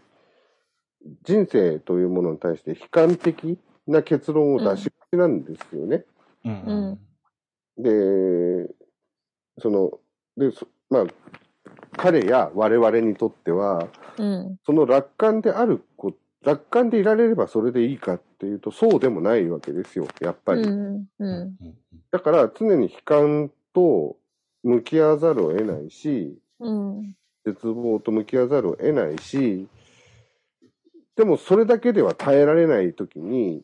人生というものに対して悲観的な結論を出しがちなんですよね。うんうんで、その、で、そまあ、彼や我々にとっては、うん。その楽観であるこ、楽観でいられればそれでいいかっていうと、そうでもないわけですよ、やっぱり。うん。ううんん。うんだから常に悲観と向き合わざるを得ないし、うん。絶望と向き合わざるを得ないし、でもそれだけでは耐えられないときに、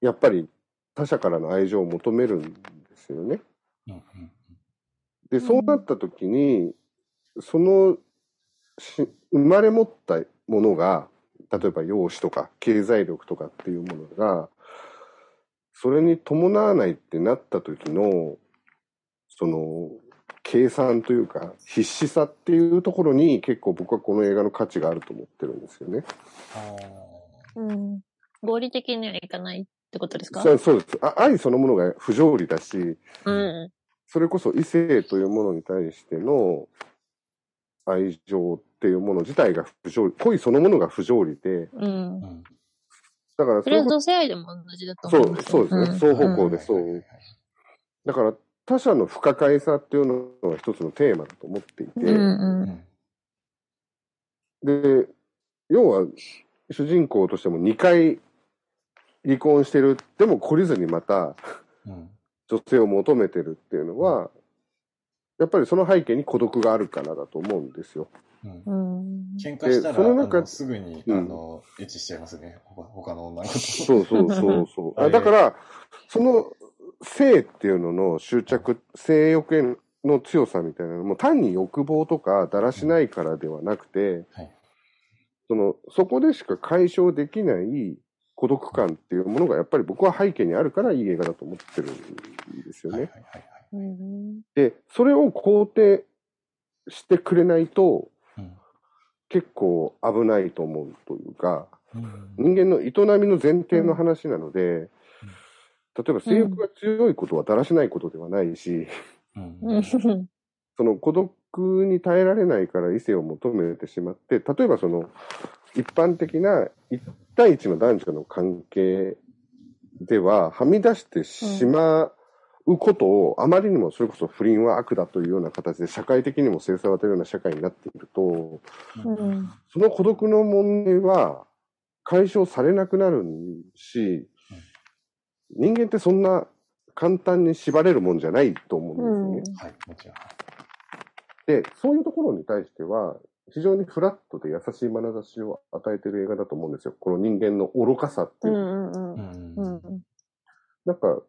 やっぱり他者からの愛情を求めるんですよね。うんうんで、そうなったときに、そのし生まれ持ったものが、例えば容姿とか経済力とかっていうものが、それに伴わないってなった時の、その、計算というか、必死さっていうところに結構僕はこの映画の価値があると思ってるんですよね。あうん。合理的にはいかないってことですか？そうそうですあ。愛そのものが不条理だし、うん。それこそ異性というものに対しての愛情っていうもの自体が不条理、恋そのものが不条理で、うんだからそれはこ同性愛でも同じだとそう思います。そうですね。双方向でそはいはいはう。だから他者の不可解さっていうのが一つのテーマだと思っていて、うんうん。うんで、要は主人公としても2回離婚してる、でも懲りずにまたうん女性を求めてるっていうのは、やっぱりその背景に孤独があるからだと思うんですよ。うんうん。喧嘩したら、でその中あのすぐに、うんあの、エッチしちゃいますね。他他の女の子と。そうそうそうそう。だから、その性っていうのの執着、性欲への強さみたいなのも単に欲望とかだらしないからではなくて、はいその、そこでしか解消できない孤独感っていうものがやっぱり僕は背景にあるからいい映画だと思ってるんですよね。はいはいはいはい。うんで、それを肯定してくれないとうん。結構危ないと思うというか、うん。人間の営みの前提の話なので、例えば性欲が強いことはだらしないことではないし、うん。うん。その孤独に耐えられないから異性を求めてしまって、例えばその一般的な一対一の男女の関係でははみ出してしまうことを、あまりにもそれこそ不倫は悪だというような形で社会的にも制裁を当てるような社会になっていると、うん。その孤独の問題は解消されなくなるし、人間ってそんな簡単に縛れるもんじゃないと思うんですよね。はい、もちろん。で、そういうところに対しては、非常にフラットで優しい眼差しを与えてる映画だと思うんですよ。この人間の愚かさっていう。うんう。ん。うん。なんか、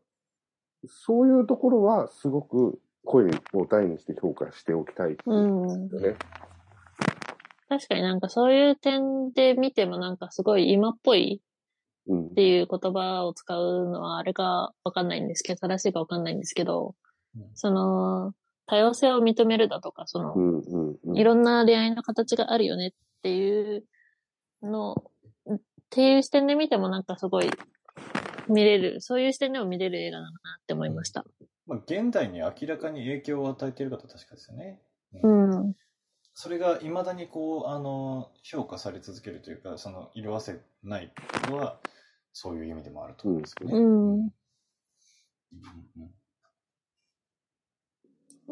そういうところはすごく声を大にして評価しておきたいですうん。よね。確かになんかそういう点で見てもなんかすごい今っぽいうんっ。ていう言葉を使うのはあれかわかんないんですけど、正しいかわかんないんですけどうん、その、多様性を認めるだとか、その。いろんな恋愛の形があるよねっていうの、っていう視点で見てもなんかすごい [laughs] 見れる、そういう視点でも見れる映画だなって思いました。まあ、現代に明らかに影響を与えている方は確かですよね。ううんん。それが未だにこう、あの、評価され続けるというか、その、色あせないことは、そういう意味でもあると思うんですよね。うん。うん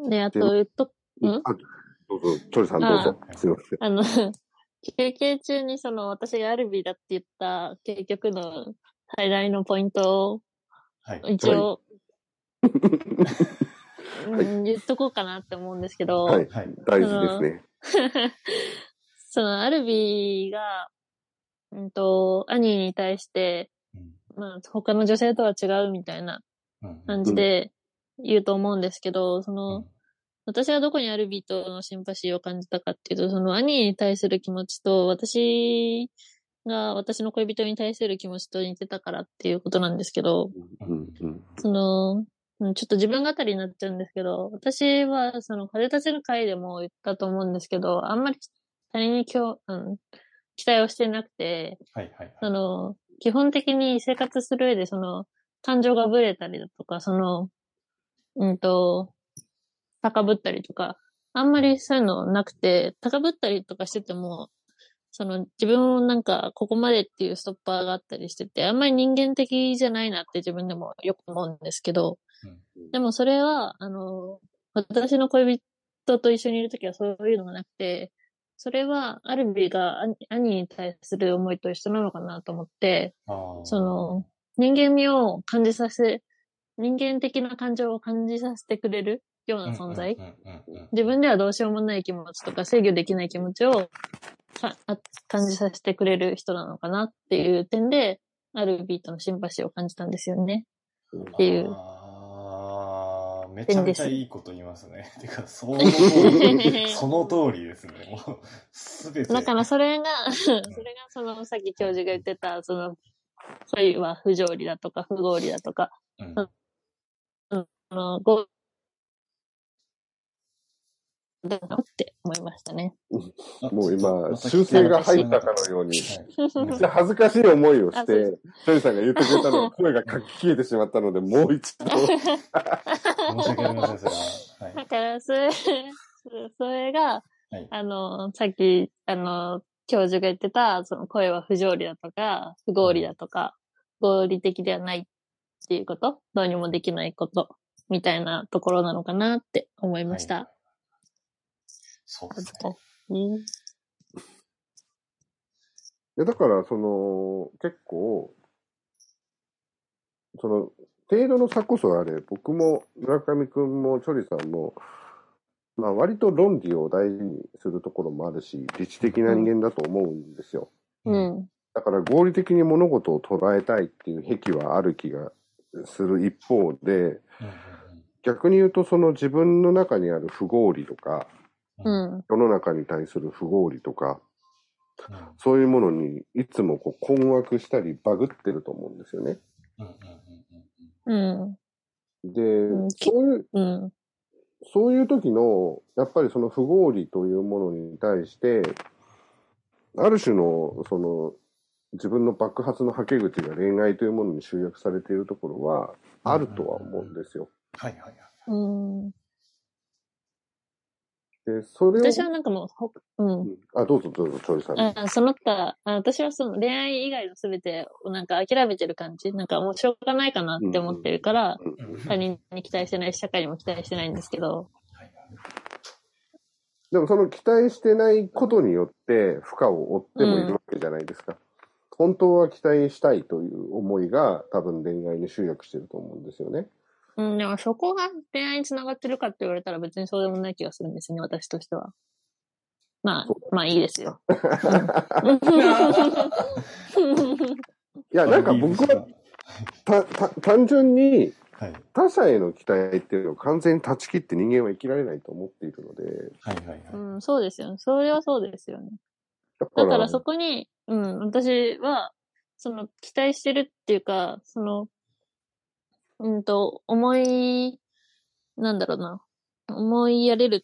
で、あとと、ん？あどうぞ、チョリさんどうぞ。すいません。あの、[laughs] 休憩中にその私がアルビーだって言った結局の最大のポイントをはい。一応、はいうん言っとこうかなって思うんですけど、はい。はい。大事ですね。その [laughs] アルビーが、うんと、アニーに対して、うんまあ、他の女性とは違うみたいなうん感じで言うと思うんですけど、その、うん私はどこにアルビーとのシンパシーを感じたかっていうと、その兄に対する気持ちと、私が私の恋人に対する気持ちと似てたからっていうことなんですけど、うんうんその、うんちょっと自分語りになっちゃうんですけど、私はその風立ちの回でも言ったと思うんですけど、あんまり他人に今日、うん、期待をしてなくて、はいはい。その、基本的に生活する上でその、感情がぶれたりだとか、その、うんと、高ぶったりとか、あんまりそういうのなくて、高ぶったりとかしてても、その自分をなんかここまでっていうストッパーがあったりしてて、あんまり人間的じゃないなって自分でもよく思うんですけど、うんでもそれは、あの、私の恋人と一緒にいるときはそういうのがなくて、それはアルビーが兄兄に対する思いと一緒なのかなと思って、その、人間味を感じさせ、人間的な感情を感じさせてくれるような存在。自分ではどうしようもない気持ちとか制御できない気持ちを感じさせてくれる人なのかなっていう点で、アルビーとのシンパシーを感じたんですよね。っていうめちゃめちゃいいこと言いますね。[laughs] てか、その通り、[laughs] その通りですね。もう、すべて。だからそれが、[laughs] それがそのさっき教授が言ってた、その、恋は不条理だとか不合理だとか、うんあの、ご、だなって思いましたね。もう今、修正が入ったかのように、はいめっちゃ恥ずかしい思いをして、チョリさんが言ってくれたのが [laughs] 声がかき消えてしまったので、もう一度。申し訳ありません、それは。はいだから、それ、それが、はいあの、さっき、あの、教授が言ってた、その声は不条理だとか、不合理だとか、合理的ではないっていうこと、どうにもできないこと、みたいなところなのかなって思いました。はいそうですね。うんいや、だから、その、結構、その、程度の差こそあれ、僕も村上くんもチョリさんも、まあ割と論理を大事にするところもあるし、理知的な人間だと思うんですよ。うん。だから合理的に物事を捉えたいっていう癖はある気がする一方で、逆に言うとその自分の中にある不合理とか、うんうん。世の中に対する不合理とか、うんそういうものにいつもこう困惑したりバグってると思うんですよね。うんうんうんうん。で、うんそういう、うん。そういう時の、やっぱりその不合理というものに対して、ある種の、その、自分の爆発のはけ口が恋愛というものに集約されているところは、あるとは思うんですよ。はいはいはい。うん。で、それを、私はなんかもうほ、うん。うんあ、どうぞどうぞ、チョイさん。あその他、あ私はその恋愛以外の全てをなんか諦めてる感じ？なんかもうしょうがないかなって思ってるから、うんうん他人に期待してないし、社会にも期待してないんですけど、でもその期待してないことによって負荷を負ってもいるわけじゃないですか。本当は期待したいという思いが多分恋愛に集約してると思うんですよね。うん、でもそこが恋愛につながってるかって言われたら別にそうでもない気がするんですよね、私としては。まあそ、まあいいですよ。いや、なんか僕は [laughs] たた単純にはい。他者への期待っていうのを完全に断ち切って人間は生きられないと思っているので、はいはいはい。うん、そうですよね。それはそうですよね。だからだからそこに、うん、私は、その、期待してるっていうか、その、うんと、思い、なんだろうな、思いやれるっ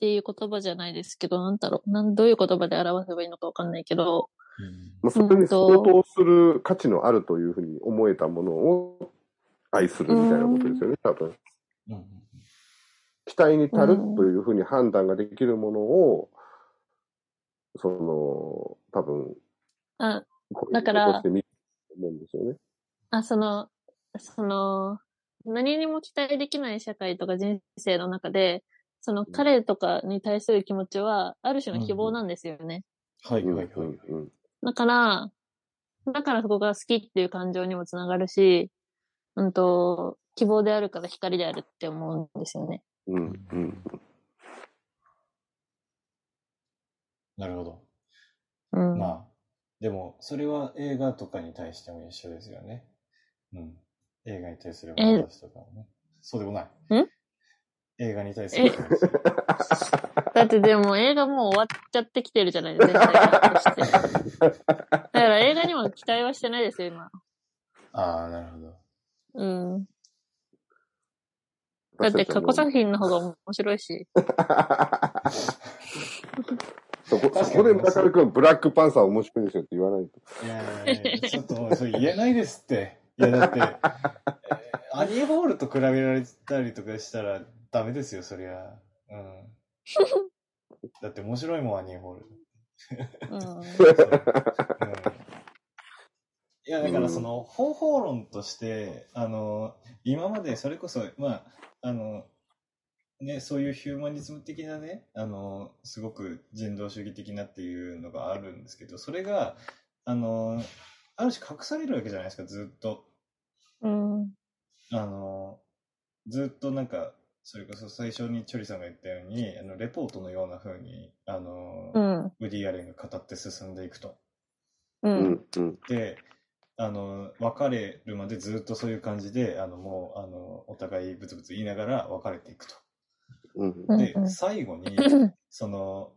ていう言葉じゃないですけど、なんだろう、なん、どういう言葉で表せばいいのかわかんないけど、それに相当する価値のあるというふうに思えたものを愛するみたいなことですよね、多分。期待に足るというふうに判断ができるものを、その、多分、あ、こういうだからこととして見ると思うんですよね。あ、その、その、何にも期待できない社会とか人生の中で、その彼とかに対する気持ちは、ある種の希望なんですよね。はいはいはい。うんうんだから、だからそこが好きっていう感情にもつながるし、うんと、希望であるから光であるって思うんですよね。うんうんなるほど。うん。まあ、でも、それは映画とかに対しても一緒ですよね。うん。映画に対する眼差しとかもね。そうでもない。ん？映画に対する眼差し。[laughs] だってでも映画もう終わっちゃってきてるじゃないですか。だから映画にも期待はしてないですよ、今。ああ、なるほど。うん。だって過去作品の方が面白いし。そこ、そこで村上くん、ブラックパンサー面白いですよって言わないと。いやいやいやちょっと、それ言えないですって。いや、だって、[laughs] えーアニーホールと比べられたりとかしたらダメですよ、そりゃ。うん。だって面白いもん、アニーホール。うん。[laughs] うんいや、だからその方法論として、あの、今までそれこそ、まあ、あの、ね、そういうヒューマニズム的なね、あの、すごく人道主義的なっていうのがあるんですけど、それが、あの、ある種隠されるわけじゃないですか、ずっと。うん。あの、ずっとなんか、それこそ最初にチョリさんが言ったように、あの、レポートのような風に、あの、うん。ウディ・アレンが語って進んでいくと。う。うんんうんで、あの、別れるまでずっとそういう感じで、あの、もう、あの、お互いブツブツ言いながら別れていくと。うんうんで、最後に、[coughs] その、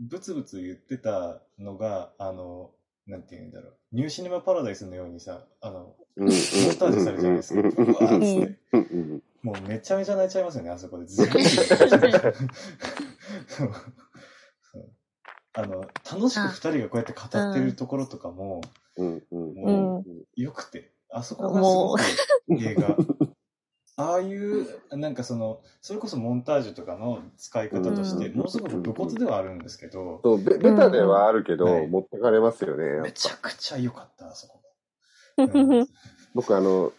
ブツブツ言ってたのが、あの、なんて言うんだろう。ニューシネマパラダイスのようにさ、あの、モンタージュされるじゃないですか。うわーっつって。うんうんもうめちゃめちゃ泣いちゃいますよね、あそこで。あの、楽しく二人がこうやって語ってるところとかも、もう、よくて、あそこがすごく映画。ああいう、なんかその、それこそモンタージュとかの使い方として、うんものすごく武骨ではあるんですけど、そう、ベベタではあるけど、はい持ってかれますよね。やっぱめちゃくちゃ良かった、あそこ。[laughs] 僕あの、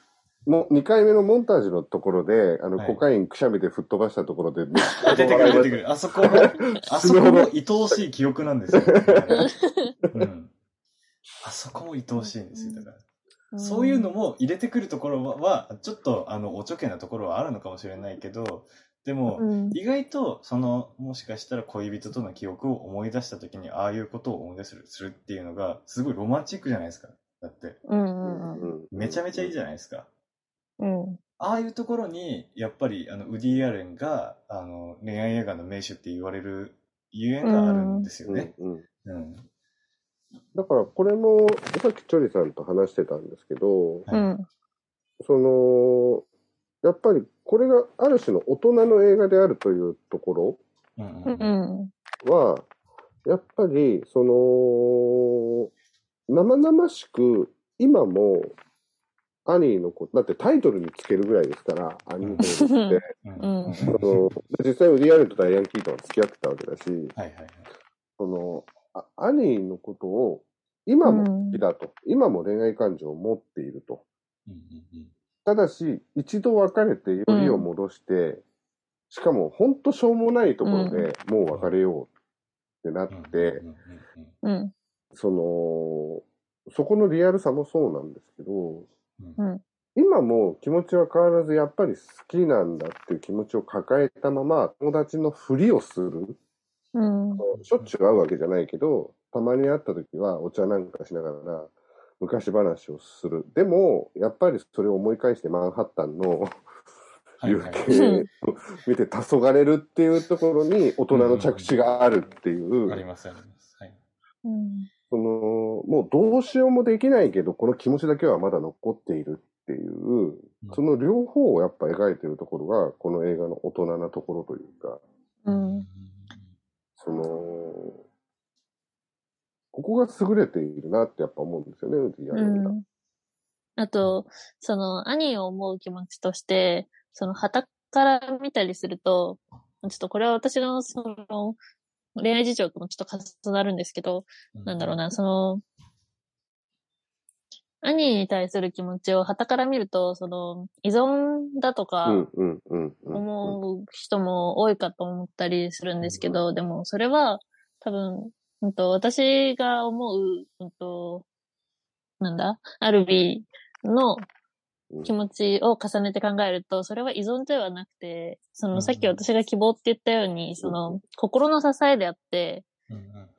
もう2回目のモンタージュのところで、あの、はいコカインくしゃみで吹っ飛ばしたところで、[laughs] あ出てくる、出てくる。あそこも、あそこも [laughs] 愛おしい記憶なんですよ。うん。あそこも愛おしいんですよ、だから。そういうのも入れてくるところは、はちょっと、あの、おちょけなところはあるのかもしれないけど、でも、うん。意外と、その、もしかしたら恋人との記憶を思い出した時に、ああいうことを思い出するするっていうのが、すごいロマンチックじゃないですか。だって、うんうんうん。めちゃめちゃいいじゃないですか。うん。ああいうところに、やっぱり、あの、ウディ・アレンが、あの、恋愛映画の名手って言われるゆえんがあるんですよね。うんうんうん。だからこれも、さっきチョリさんと話してたんですけど、はいうん。その、やっぱりこれがある種の大人の映画であるというとこうんううんん。ろは、やっぱり、その、生々しく、今も、アニーのこと、だってタイトルにつけるぐらいですから、アニーホールって。うんうんその実際ウディアレンとダイアン・キートンは付き合ってたわけだし、はいはいはい。その、あアニーのことを今も好きだと、今も恋愛感情を持っていると。うんうんただし、一度別れてよりを戻して、しかも本当しょうもないところでもう別れようってなっうんて、うんうんうんうん。その、そこのリアルさもそうなんですけど、うん。今も気持ちは変わらずやっぱり好きなんだっていう気持ちを抱えたまま友達のふりをする。うん。しょっちゅう会うわけじゃないけど、たまに会った時はお茶なんかしながら昔話をする。でも、やっぱりそれを思い返してマンハッタンの夕はいはい。景を見て黄昏るっていうところに大人の着地があるっていう、あります、あります。はい。うん。その、もうどうしようもできないけど、この気持ちだけはまだ残っているっていう、その両方をやっぱ描いてるところが、この映画の大人なところというか、うん。その、ここが優れているなってやっぱ思うんですよね、ウディアレンが。うん。あと、その、兄を思う気持ちとして、その、旗から見たりすると、ちょっとこれは私の、その、恋愛事情ともちょっと重なるんですけど、なんだろうな、その、兄に対する気持ちを旗から見ると、その、依存だとか。思う人も多いかと思ったりするんですけど、でもそれは多分、うんと、私が思う、うんと、なんだ、アルビーの気持ちを重ねて考えると、それは依存ではなくて、そのさっき私が希望って言ったように、その心の支えであって、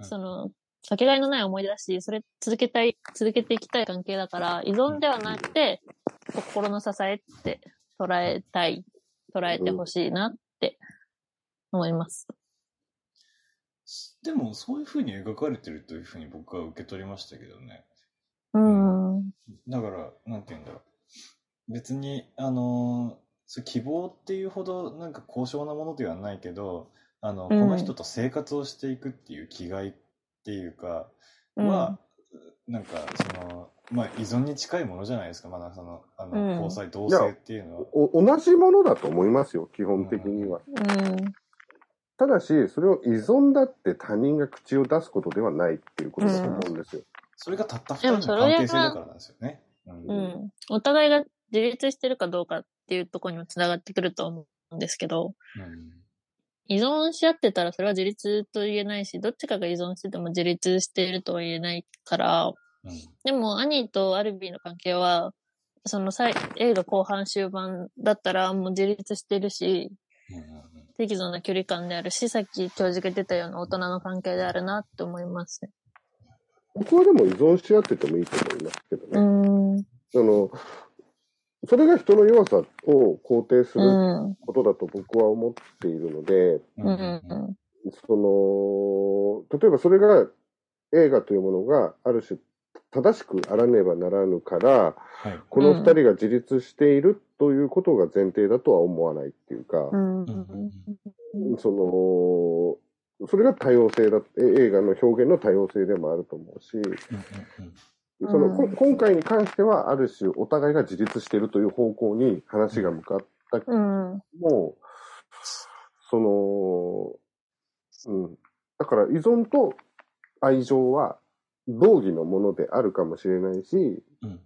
その、かけがえのない思い出だし、それ続けたい、続けていきたい関係だから、依存ではなくて、心の支えって捉えたい、捉えてほしいなって思います。でも、そういう風に描かれてるという風に僕は受け取りましたけどね。うん。だから、なんて言うんだろう。別に、あのー希望っていうほどなんか高尚なものではないけど、あの、うんこの人と生活をしていくっていう気概っていうか、うんは、なんか、その、まあ、依存に近いものじゃないですか、まだその、あの、うん交際同性っていうのは。お同じものだと思いますよ、基本的には。うん。ただし、それを依存だって他人が口を出すことではないっていうことだと思うんですよ。それがたった二でも人のそれが関係性だからなんですよね。うんうん。お互いが自立してるかどうかっていうところにも繋がってくると思うんですけど、うん依存し合ってたらそれは自立と言えないし、どっちかが依存してても自立しているとは言えないから、うんでも、アニーとアルビーの関係は、その最映画後半終盤だったらもう自立してるし、うん適度な距離感であるし、さっき教授が出たような大人の関係であるなって思いますね。僕はでも依存し合っててもいいと思いますけどうね。ん。うん。その、それが人の弱さを肯定することだと僕は思っているので、うん。うん。その、例えばそれが映画というものがある種正しくあらねばならぬから、はい。この二人が自立しているということが前提だとは思わないっていうか、うん。その、それが多様性だ、え映画の表現の多様性でもあると思うし、うんうんうんその、こうん今回に関してはある種お互いが自立しているという方向に話が向かったけどうん。も、その、うん。だから依存と愛情は同義のものであるかもしれないし、うん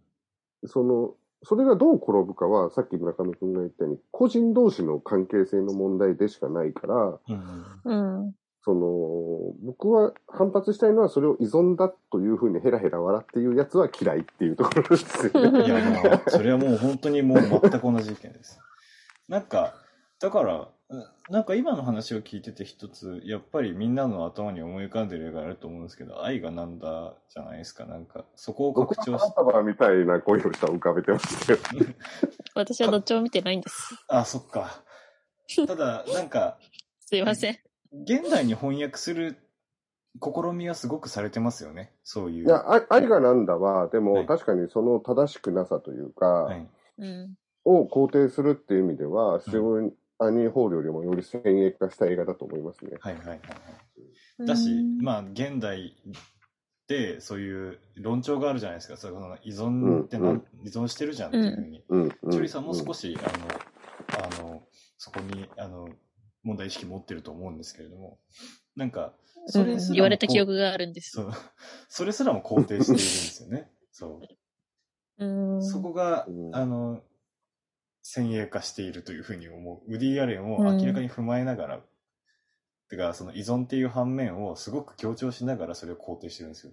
その、それがどう転ぶかは、さっき村上くんが言ったように、個人同士の関係性の問題でしかないから、うん。その、僕は反発したいのは、それを依存だというふうにヘラヘラ笑っていうやつは嫌いっていうところですよね。[laughs] いや、もう、それはもう本当にもう全く同じ意見です。なんか、だから、うんなんか今の話を聞いてて一つ、やっぱりみんなの頭に思い浮かんでる映画あると思うんですけど、愛がなんだじゃないですか。なんか、そこを僕拡張しは花束みたいな恋をしたを浮かべてますけど。[laughs] 私はどっちも見てないんです。あ、そっか。ただ、なんか、[laughs] すいません。現代に翻訳する試みはすごくされてますよね。そういう。いや、愛愛がなんだは、でも、はい確かにその正しくなさというか、はい。うん。を肯定するっていう意味では、非常にアニー・ホールよりもより先鋭化した映画だと思いますね。はいはいはいはい。だし、まあ、現代でそういう論調があるじゃないですか。その依存ってな、うんん依存してるじゃんっていうふうに。うん。うんチョリさんも少し、あの、あの、そこに、あの、問題意識持ってると思うんですけれども、なんか、それすらも言われた記憶があるんです。そう。[laughs] それすらも肯定しているんですよね。そう。うん。そこが、うんあの、先鋭化しているというふうに思う。ウディ・アレンを明らかに踏まえながら、てか、その依存っていう反面をすごく強調しながらそれを肯定してるんですよ。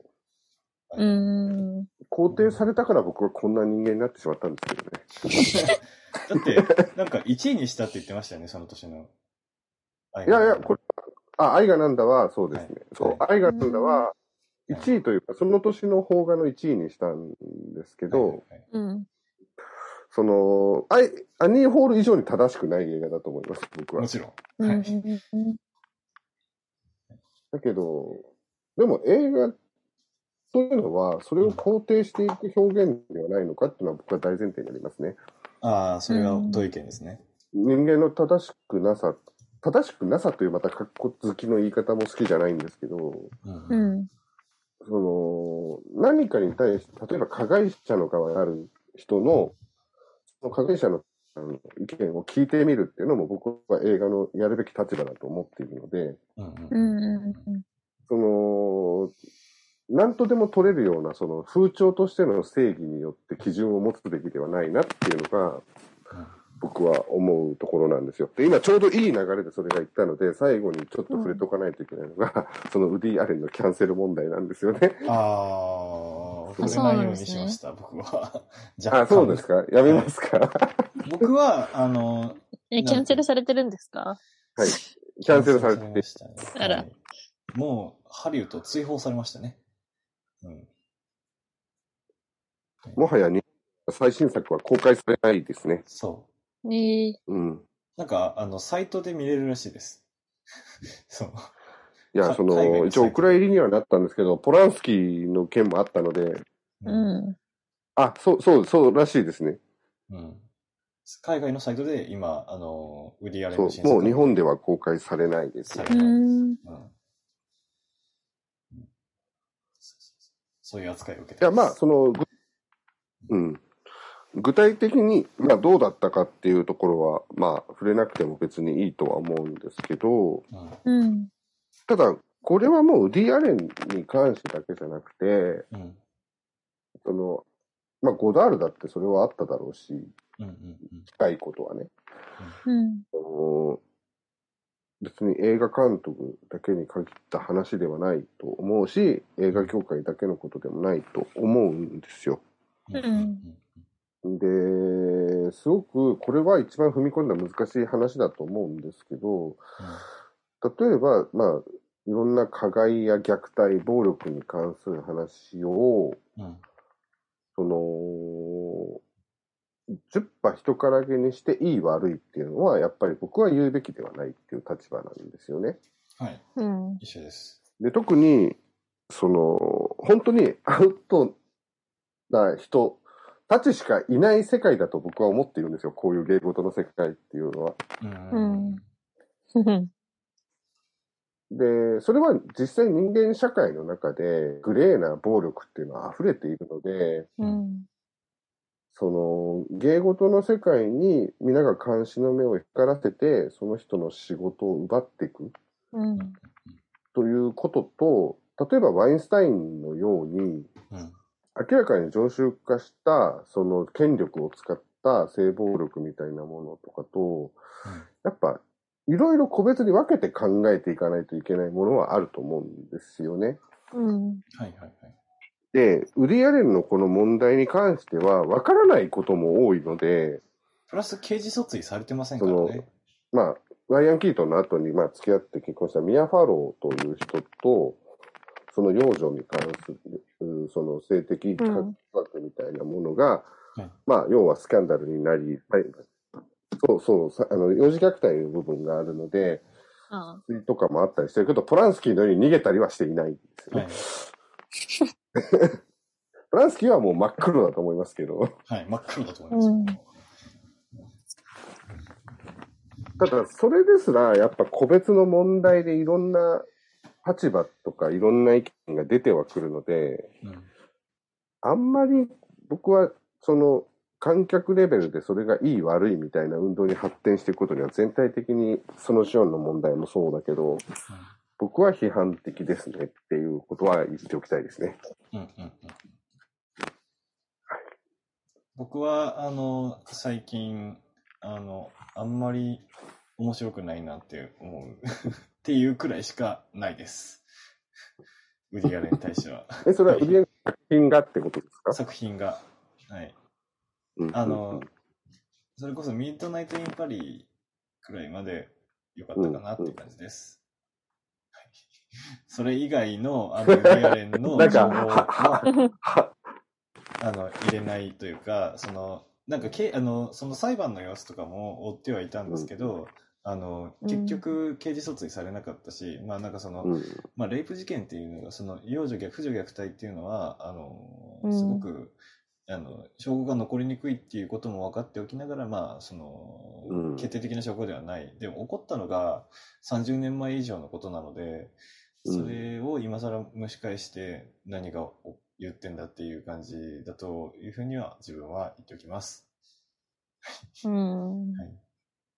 あうのん。肯定されたから僕はこんな人間になってしまったんですけどね。[laughs] だって、なんか1位にしたって言ってましたよね、その年の。いやいや、これ、あ、愛がなんだは、そうですね。はいそう、愛がなんだは、1位というか、その年の邦画の1位にしたんですけど、はいはいはいうん。その、アイアニーホール以上に正しくない映画だと思います、僕はも。ちろん。うん。はいうんだけど、でも映画というのは、それを肯定していく表現ではないのかっていうのは僕は大前提になりますね。ああ、それが同意見ですね。人間の正しくなさ、正しくなさというまた格好好きの言い方も好きじゃないんですけど、うんうん。その、何かに対して、例えば加害者の側にある人の、その加害者のあの意見を聞いてみるっていうのも僕は映画のやるべき立場だと思っているので。その、何とでも取れるような、その風潮としての正義によって基準を持つべきではないなっていうのが、僕は思うところなんですよ。で、今ちょうどいい流れでそれが言ったので、最後にちょっと触れとかないといけないのが、[laughs] そのウディ・アレンのキャンセル問題なんですよね。ああ、あ触れないようにしました、僕は。[laughs] あ、そうですか？やめますか、僕は、あの、え、キャンセルされてるんですか？はい。キャンセルされてましたね。あらはいもう、ハリウッド追放されましたね。うん。もはやに最新作は公開されないですね。そう。ねえ。うん。なんか、あの、サイトで見れるらしいです。[laughs] そう。いや、かその、一応お蔵入りにはなったんですけど、ポランスキーの件もあったので、うん。あ、そう、そう、そうらしいですね。うん。海外のサイトで今、あの、ウディアレンそうもう日本では公開されないですねさ。うれない。ん。うんそういう扱いを受けていや、まあ、その、ぐうん。具体的に、まあ、どうだったかっていうところは、まあ、触れなくても別にいいとは思うんですけど、うんうん。ただ、これはもうウディ・アレンに関してだけじゃなくて、うんその、まあ、ゴダールだってそれはあっただろうし、うんうん近いことはね。うん。あの別に映画監督だけに限った話ではないと思うし、映画業界だけのことでもないと思うんですよ。うんうんで、すごくこれは一番踏み込んだ難しい話だと思うんですけど、例えば、まあ、いろんな加害や虐待、暴力に関する話を、うんその、10羽人からげにしていい悪いっていうのは、やっぱり僕は言うべきではないっていう立場なんですよね。はい。うん。一緒です。で、特に、その、本当にアウトな人たちしかいない世界だと僕は思っているんですよ。こういう芸事の世界っていうのは。うんうん。で、それは実際人間社会の中でグレーな暴力っていうのは溢れているので、うん。その芸事の世界に皆が監視の目を光らせて、その人の仕事を奪っていくうん。ということと、例えばワインスタインのように、うん明らかに常習化した、その権力を使った性暴力みたいなものとかと、やっぱ、いろいろ個別に分けて考えていかないといけないものはあると思うんですよね。うん。はいはいはい。で、ウディアレンのこの問題に関しては、分からないことも多いので、プラス刑事訴追されてませんからね。まあ、ライアン・キートンの後に、まあ、付き合って結婚したミア・ファローという人と、その幼女に関する、うんその性的うん隠惑みたいなものが、はいまあ、要はスキャンダルになり、はい、そうそう、さあの、幼児虐待の部分があるので、あツイートとかもあったりしてるけど、ポランスキーのように逃げたりはしていないんですよね。はい。[laughs] ポランスキーはもう真っ黒だと思いますけど、はい。真っ黒だと思います。ただ、それですら、やっぱ個別の問題でいろんな立場とかいろんな意見が出てはくるので、うんあんまり僕は、その、観客レベルでそれがいい悪いみたいな運動に発展していくことには全体的にそのシオンの問題もそうだけど、僕は批判的ですねっていうことは言っておきたいですね。うんうんうん僕は、あの、最近、あの、あんまり面白くないなって思うっていうくらいしかないです。ウディアレンに対しては。[laughs] え、それは売り上げ作品がってことですか？作品が。はい。うんあの、それこそミッドナイト・イン・パリくらいまで良かったかなっていう感じです。はいそれ以外の、あの、ウディアレンの [laughs] 情報は、は、あの、入れないというか、その、なんかけ、あの、その裁判の様子とかも追ってはいたんですけど、あの、うん結局、刑事訴追されなかったし、まあなんかその、うん。まあ、レイプ事件っていうのが、その、幼女虐、婦女虐待っていうのは、あのう、んすごく、あの、証拠が残りにくいっていうことも分かっておきながら、まあ、その、うん決定的な証拠ではない。でも、起こったのが30年前以上のことなので、うんそれを今更蒸し返して何がお言ってんだっていう感じだというふうには自分は言っておきます。うん。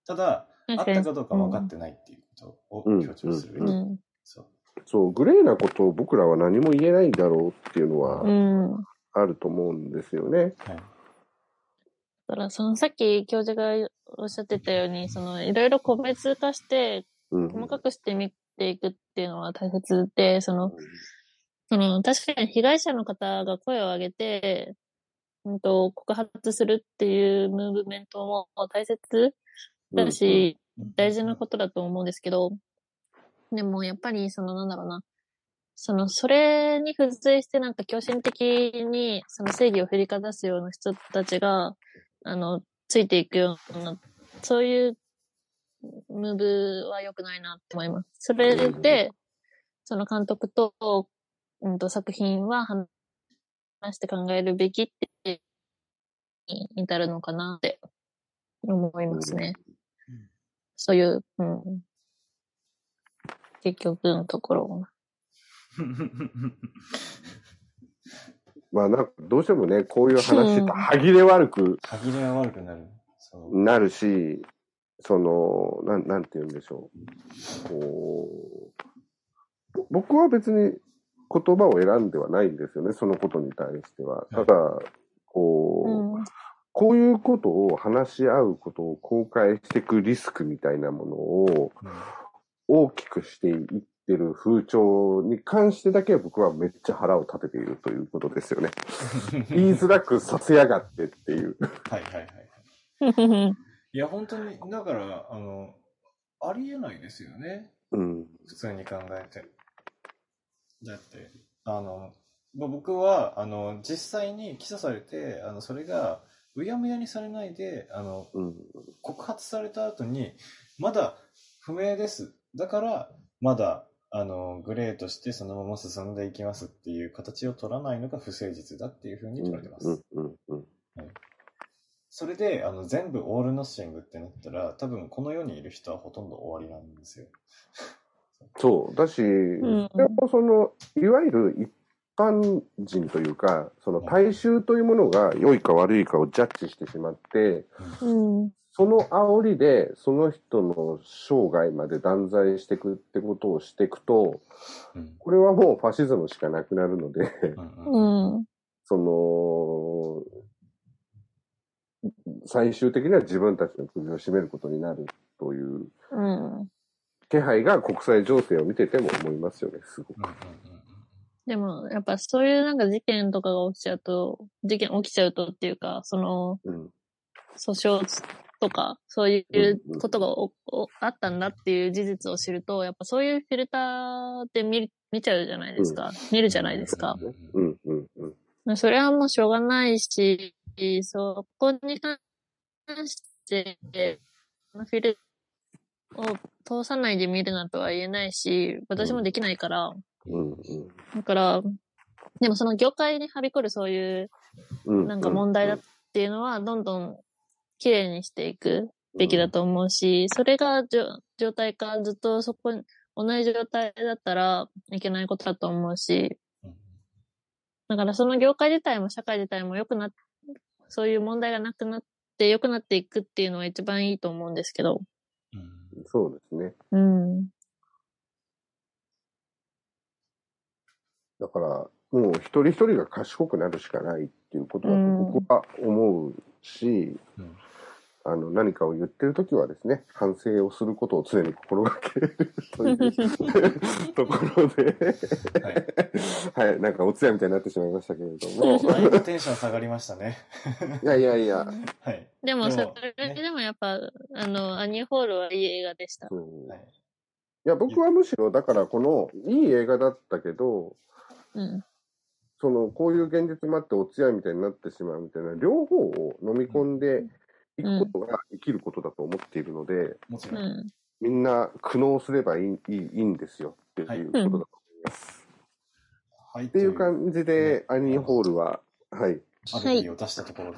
ただ、あったかどうか分かってないっていうことを強調するべき。うん。そう。そう、グレーなことを僕らは何も言えないだろうっていうのはうん。あると思うんですよね。はい。だから、そのさっき教授がおっしゃってたように、そのいろいろ個別化して、うん。細かくしてみていくっていうのは大切で、その、その、確かに被害者の方が声を上げて、うんと、告発するっていうムーブメントも大切だし、大事なことだと思うんですけど、でもやっぱり、その、なんだろうな、その、それに付随してなんか強心的に、その正義を振りかざすような人たちが、あの、ついていくような、そういうムーブは良くないなって思います。それで、その監督と、うんと、作品は話して考えるべきって、に至るのかなって思いますね。うんそういう、うん。結局のところ。[laughs] まあなんかどうしてもね、こういう話って歯切れ悪く歯切れが悪くなる。なるし、その、なん、なんて言うんでしょう。こう、僕は別に言葉を選んではないんですよね、そのことに対しては。ただ、こう、うん。こういうことを話し合うことを公開していくリスクみたいなものを大きくしていってる風潮に関してだけは僕はめっちゃ腹を立てているということですよね。[laughs] 言いづらくさせやがってっていう。はいはいはいはい。[laughs] いや、本当に、だから、あの、ありえないですよね。うん。普通に考えて。だって、あの、まあ僕は、あの、実際に起訴されて、あの、それが、うやむやにされないで、あの、うん。告発された後に、まだ不明です。だから、まだ、あの、グレーとしてそのまま進んでいきますっていう形を取らないのが不誠実だっていうふうに取られてます。うん。うん。うん。それで、あの、全部オールノッシングってなったら、多分この世にいる人はほとんど終わりなんですよ。そう。だし、んでもその、いわゆる一般人というか、その大衆というものが良いか悪いかをジャッジしてしまって、うん。その煽りで、その人の生涯まで断罪していくってことをしていくと、うん。これはもうファシズムしかなくなるので、うんうんうん。その、最終的には自分たちの首を絞めることになるといううん。気配が国際情勢を見てても思いますよね、すごく。うんうんでも、やっぱそういうなんか事件とかが起きちゃうと、事件起きちゃうとっていうか、その、うん。訴訟とか、そういうことがおおあったんだっていう事実を知ると、やっぱそういうフィルターで見る見ちゃうじゃないですか。見るじゃないですか。うん、うん、うん。それはもうしょうがないし、そこに関して、フィルを通さないで見るなとは言えないし、私もできないから、うん、うんだから、でもその業界にはびこるそういううん。なんか問題だっていうのは、どんどん綺麗にしていくべきだと思うし、それがじょ状態かずっとそこに、同じ状態だったらいけないことだと思うし、うんだからその業界自体も社会自体も良くなっ、そういう問題がなくなって良くなっていくっていうのが一番いいと思うんですけど。うんそうですね。うん。だから、もう一人一人が賢くなるしかないっていうことだと僕は思うし、うん。あの、何かを言ってるときはですね、反省をすることを常に心がけるという [laughs] ところで、はい。はい、なんかお通夜みたいになってしまいましたけれども、だいぶテンション下がりましたね。いやいやいや、はい。でも、そでもれでもやっぱ、あの、アニーホールはいい映画でした。そう。はいいや、僕はむしろ、だからこの、いい映画だったけど、うん。その、こういう現実もあってお通夜みたいになってしまうみたいな、両方を飲み込んでいくことが生きることだと思っているので、もちろん。うん。みんな苦悩すればいいいいいいんですよっていうことだと思います。はい。っていう感じで、アニーホールは、はい。アルビーを出したところで、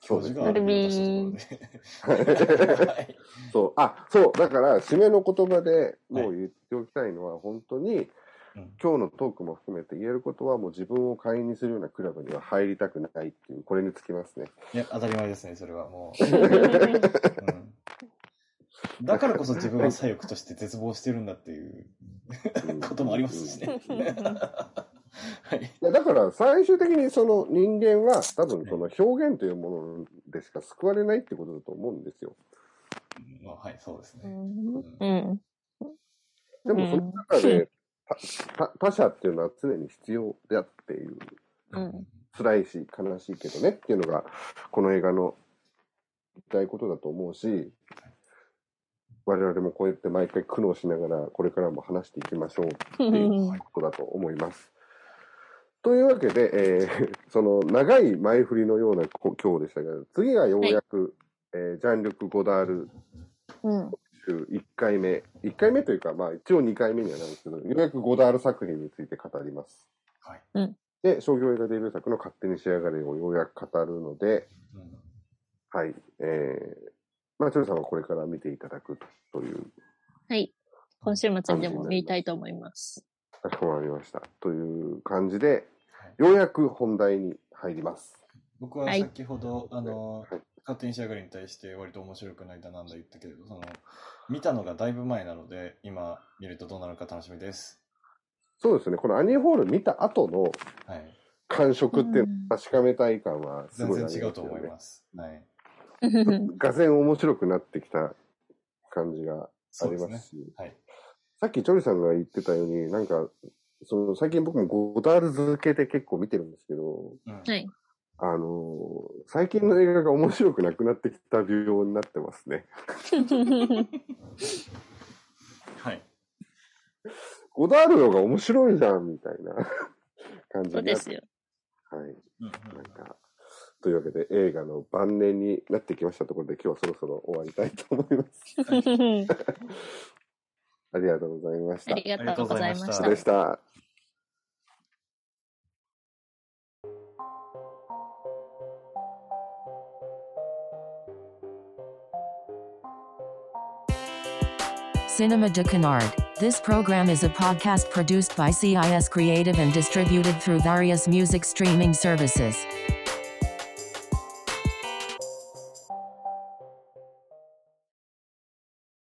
教授がアルビーを出したところで。はい。[laughs] そう、あ、そう、だから、締めの言葉でもう言っておきたいのは、本当に、うん今日のトークも含めて言えることは、もう自分を会員にするようなクラブには入りたくないっていう、これにつきますね。いや、当たり前ですね、それは。もう。[laughs] うん。だからこそ自分は左翼として絶望してるんだっていう。うん。こともありますしね。はい。いやだから最終的にその人間は多分その表現というものでしか救われないってことだと思うん。ですよ。まあ、はい、そうですね。うん。うん。でもその中で他者っていうのは常に必要であっていううん辛いし悲しいけどねっていうのがこの映画の言いたいことだと思うし我々もこうやって毎回苦悩しながらこれからも話していきましょうっていうことだと思います。というわけで、えー [laughs] その長い前振りのようなこ今日でしたが、次がようやく、えージャンルク・ゴダールうん。週1回目、1回目というか、まあ一応2回目にはなるんですけど、ようやくゴダール作品について語ります。はい。で、商業映画デビュー作の勝手に仕上がれをようやく語るので、うんはい、えー、まあ、チョルさんはこれから見ていただくという、はい。今週末にでも見たいと思います。かしこまりました。という感じで、はいようやく本題に入ります。僕ははい先ほど、あのはい、勝手に仕上がりに対して割と面白くないだなんだ言ったけれど、その、見たのがだいぶ前なので、今見るとどうなるか楽しみです。そうですね、このアニーホール見た後のはい。感触っていううんのを確かめたい感はす全ごいあり然違うと。思います。はい。がぜん面白くなってきた感じがあります。し、はい。さっきチョリさんが言ってたように、なんか、その最近僕もゴダール続けて結構見てるんですけど、うんはい。あのー最近の映画が面白くなくなってきた病になってますね。はい。ゴダールの方が面白いじゃん、みたいな感じ。そうですよ。はい。なんか、というわけで映画の晩年になってきましたところで今日はそろそろ終わりたいと思います。[laughs] [laughs] ありがとうございました。ありがとうございましありがとうございましたたで。した。Cinema de Canard. This program is a podcast produced by CIS Creative and distributed through various music streaming services.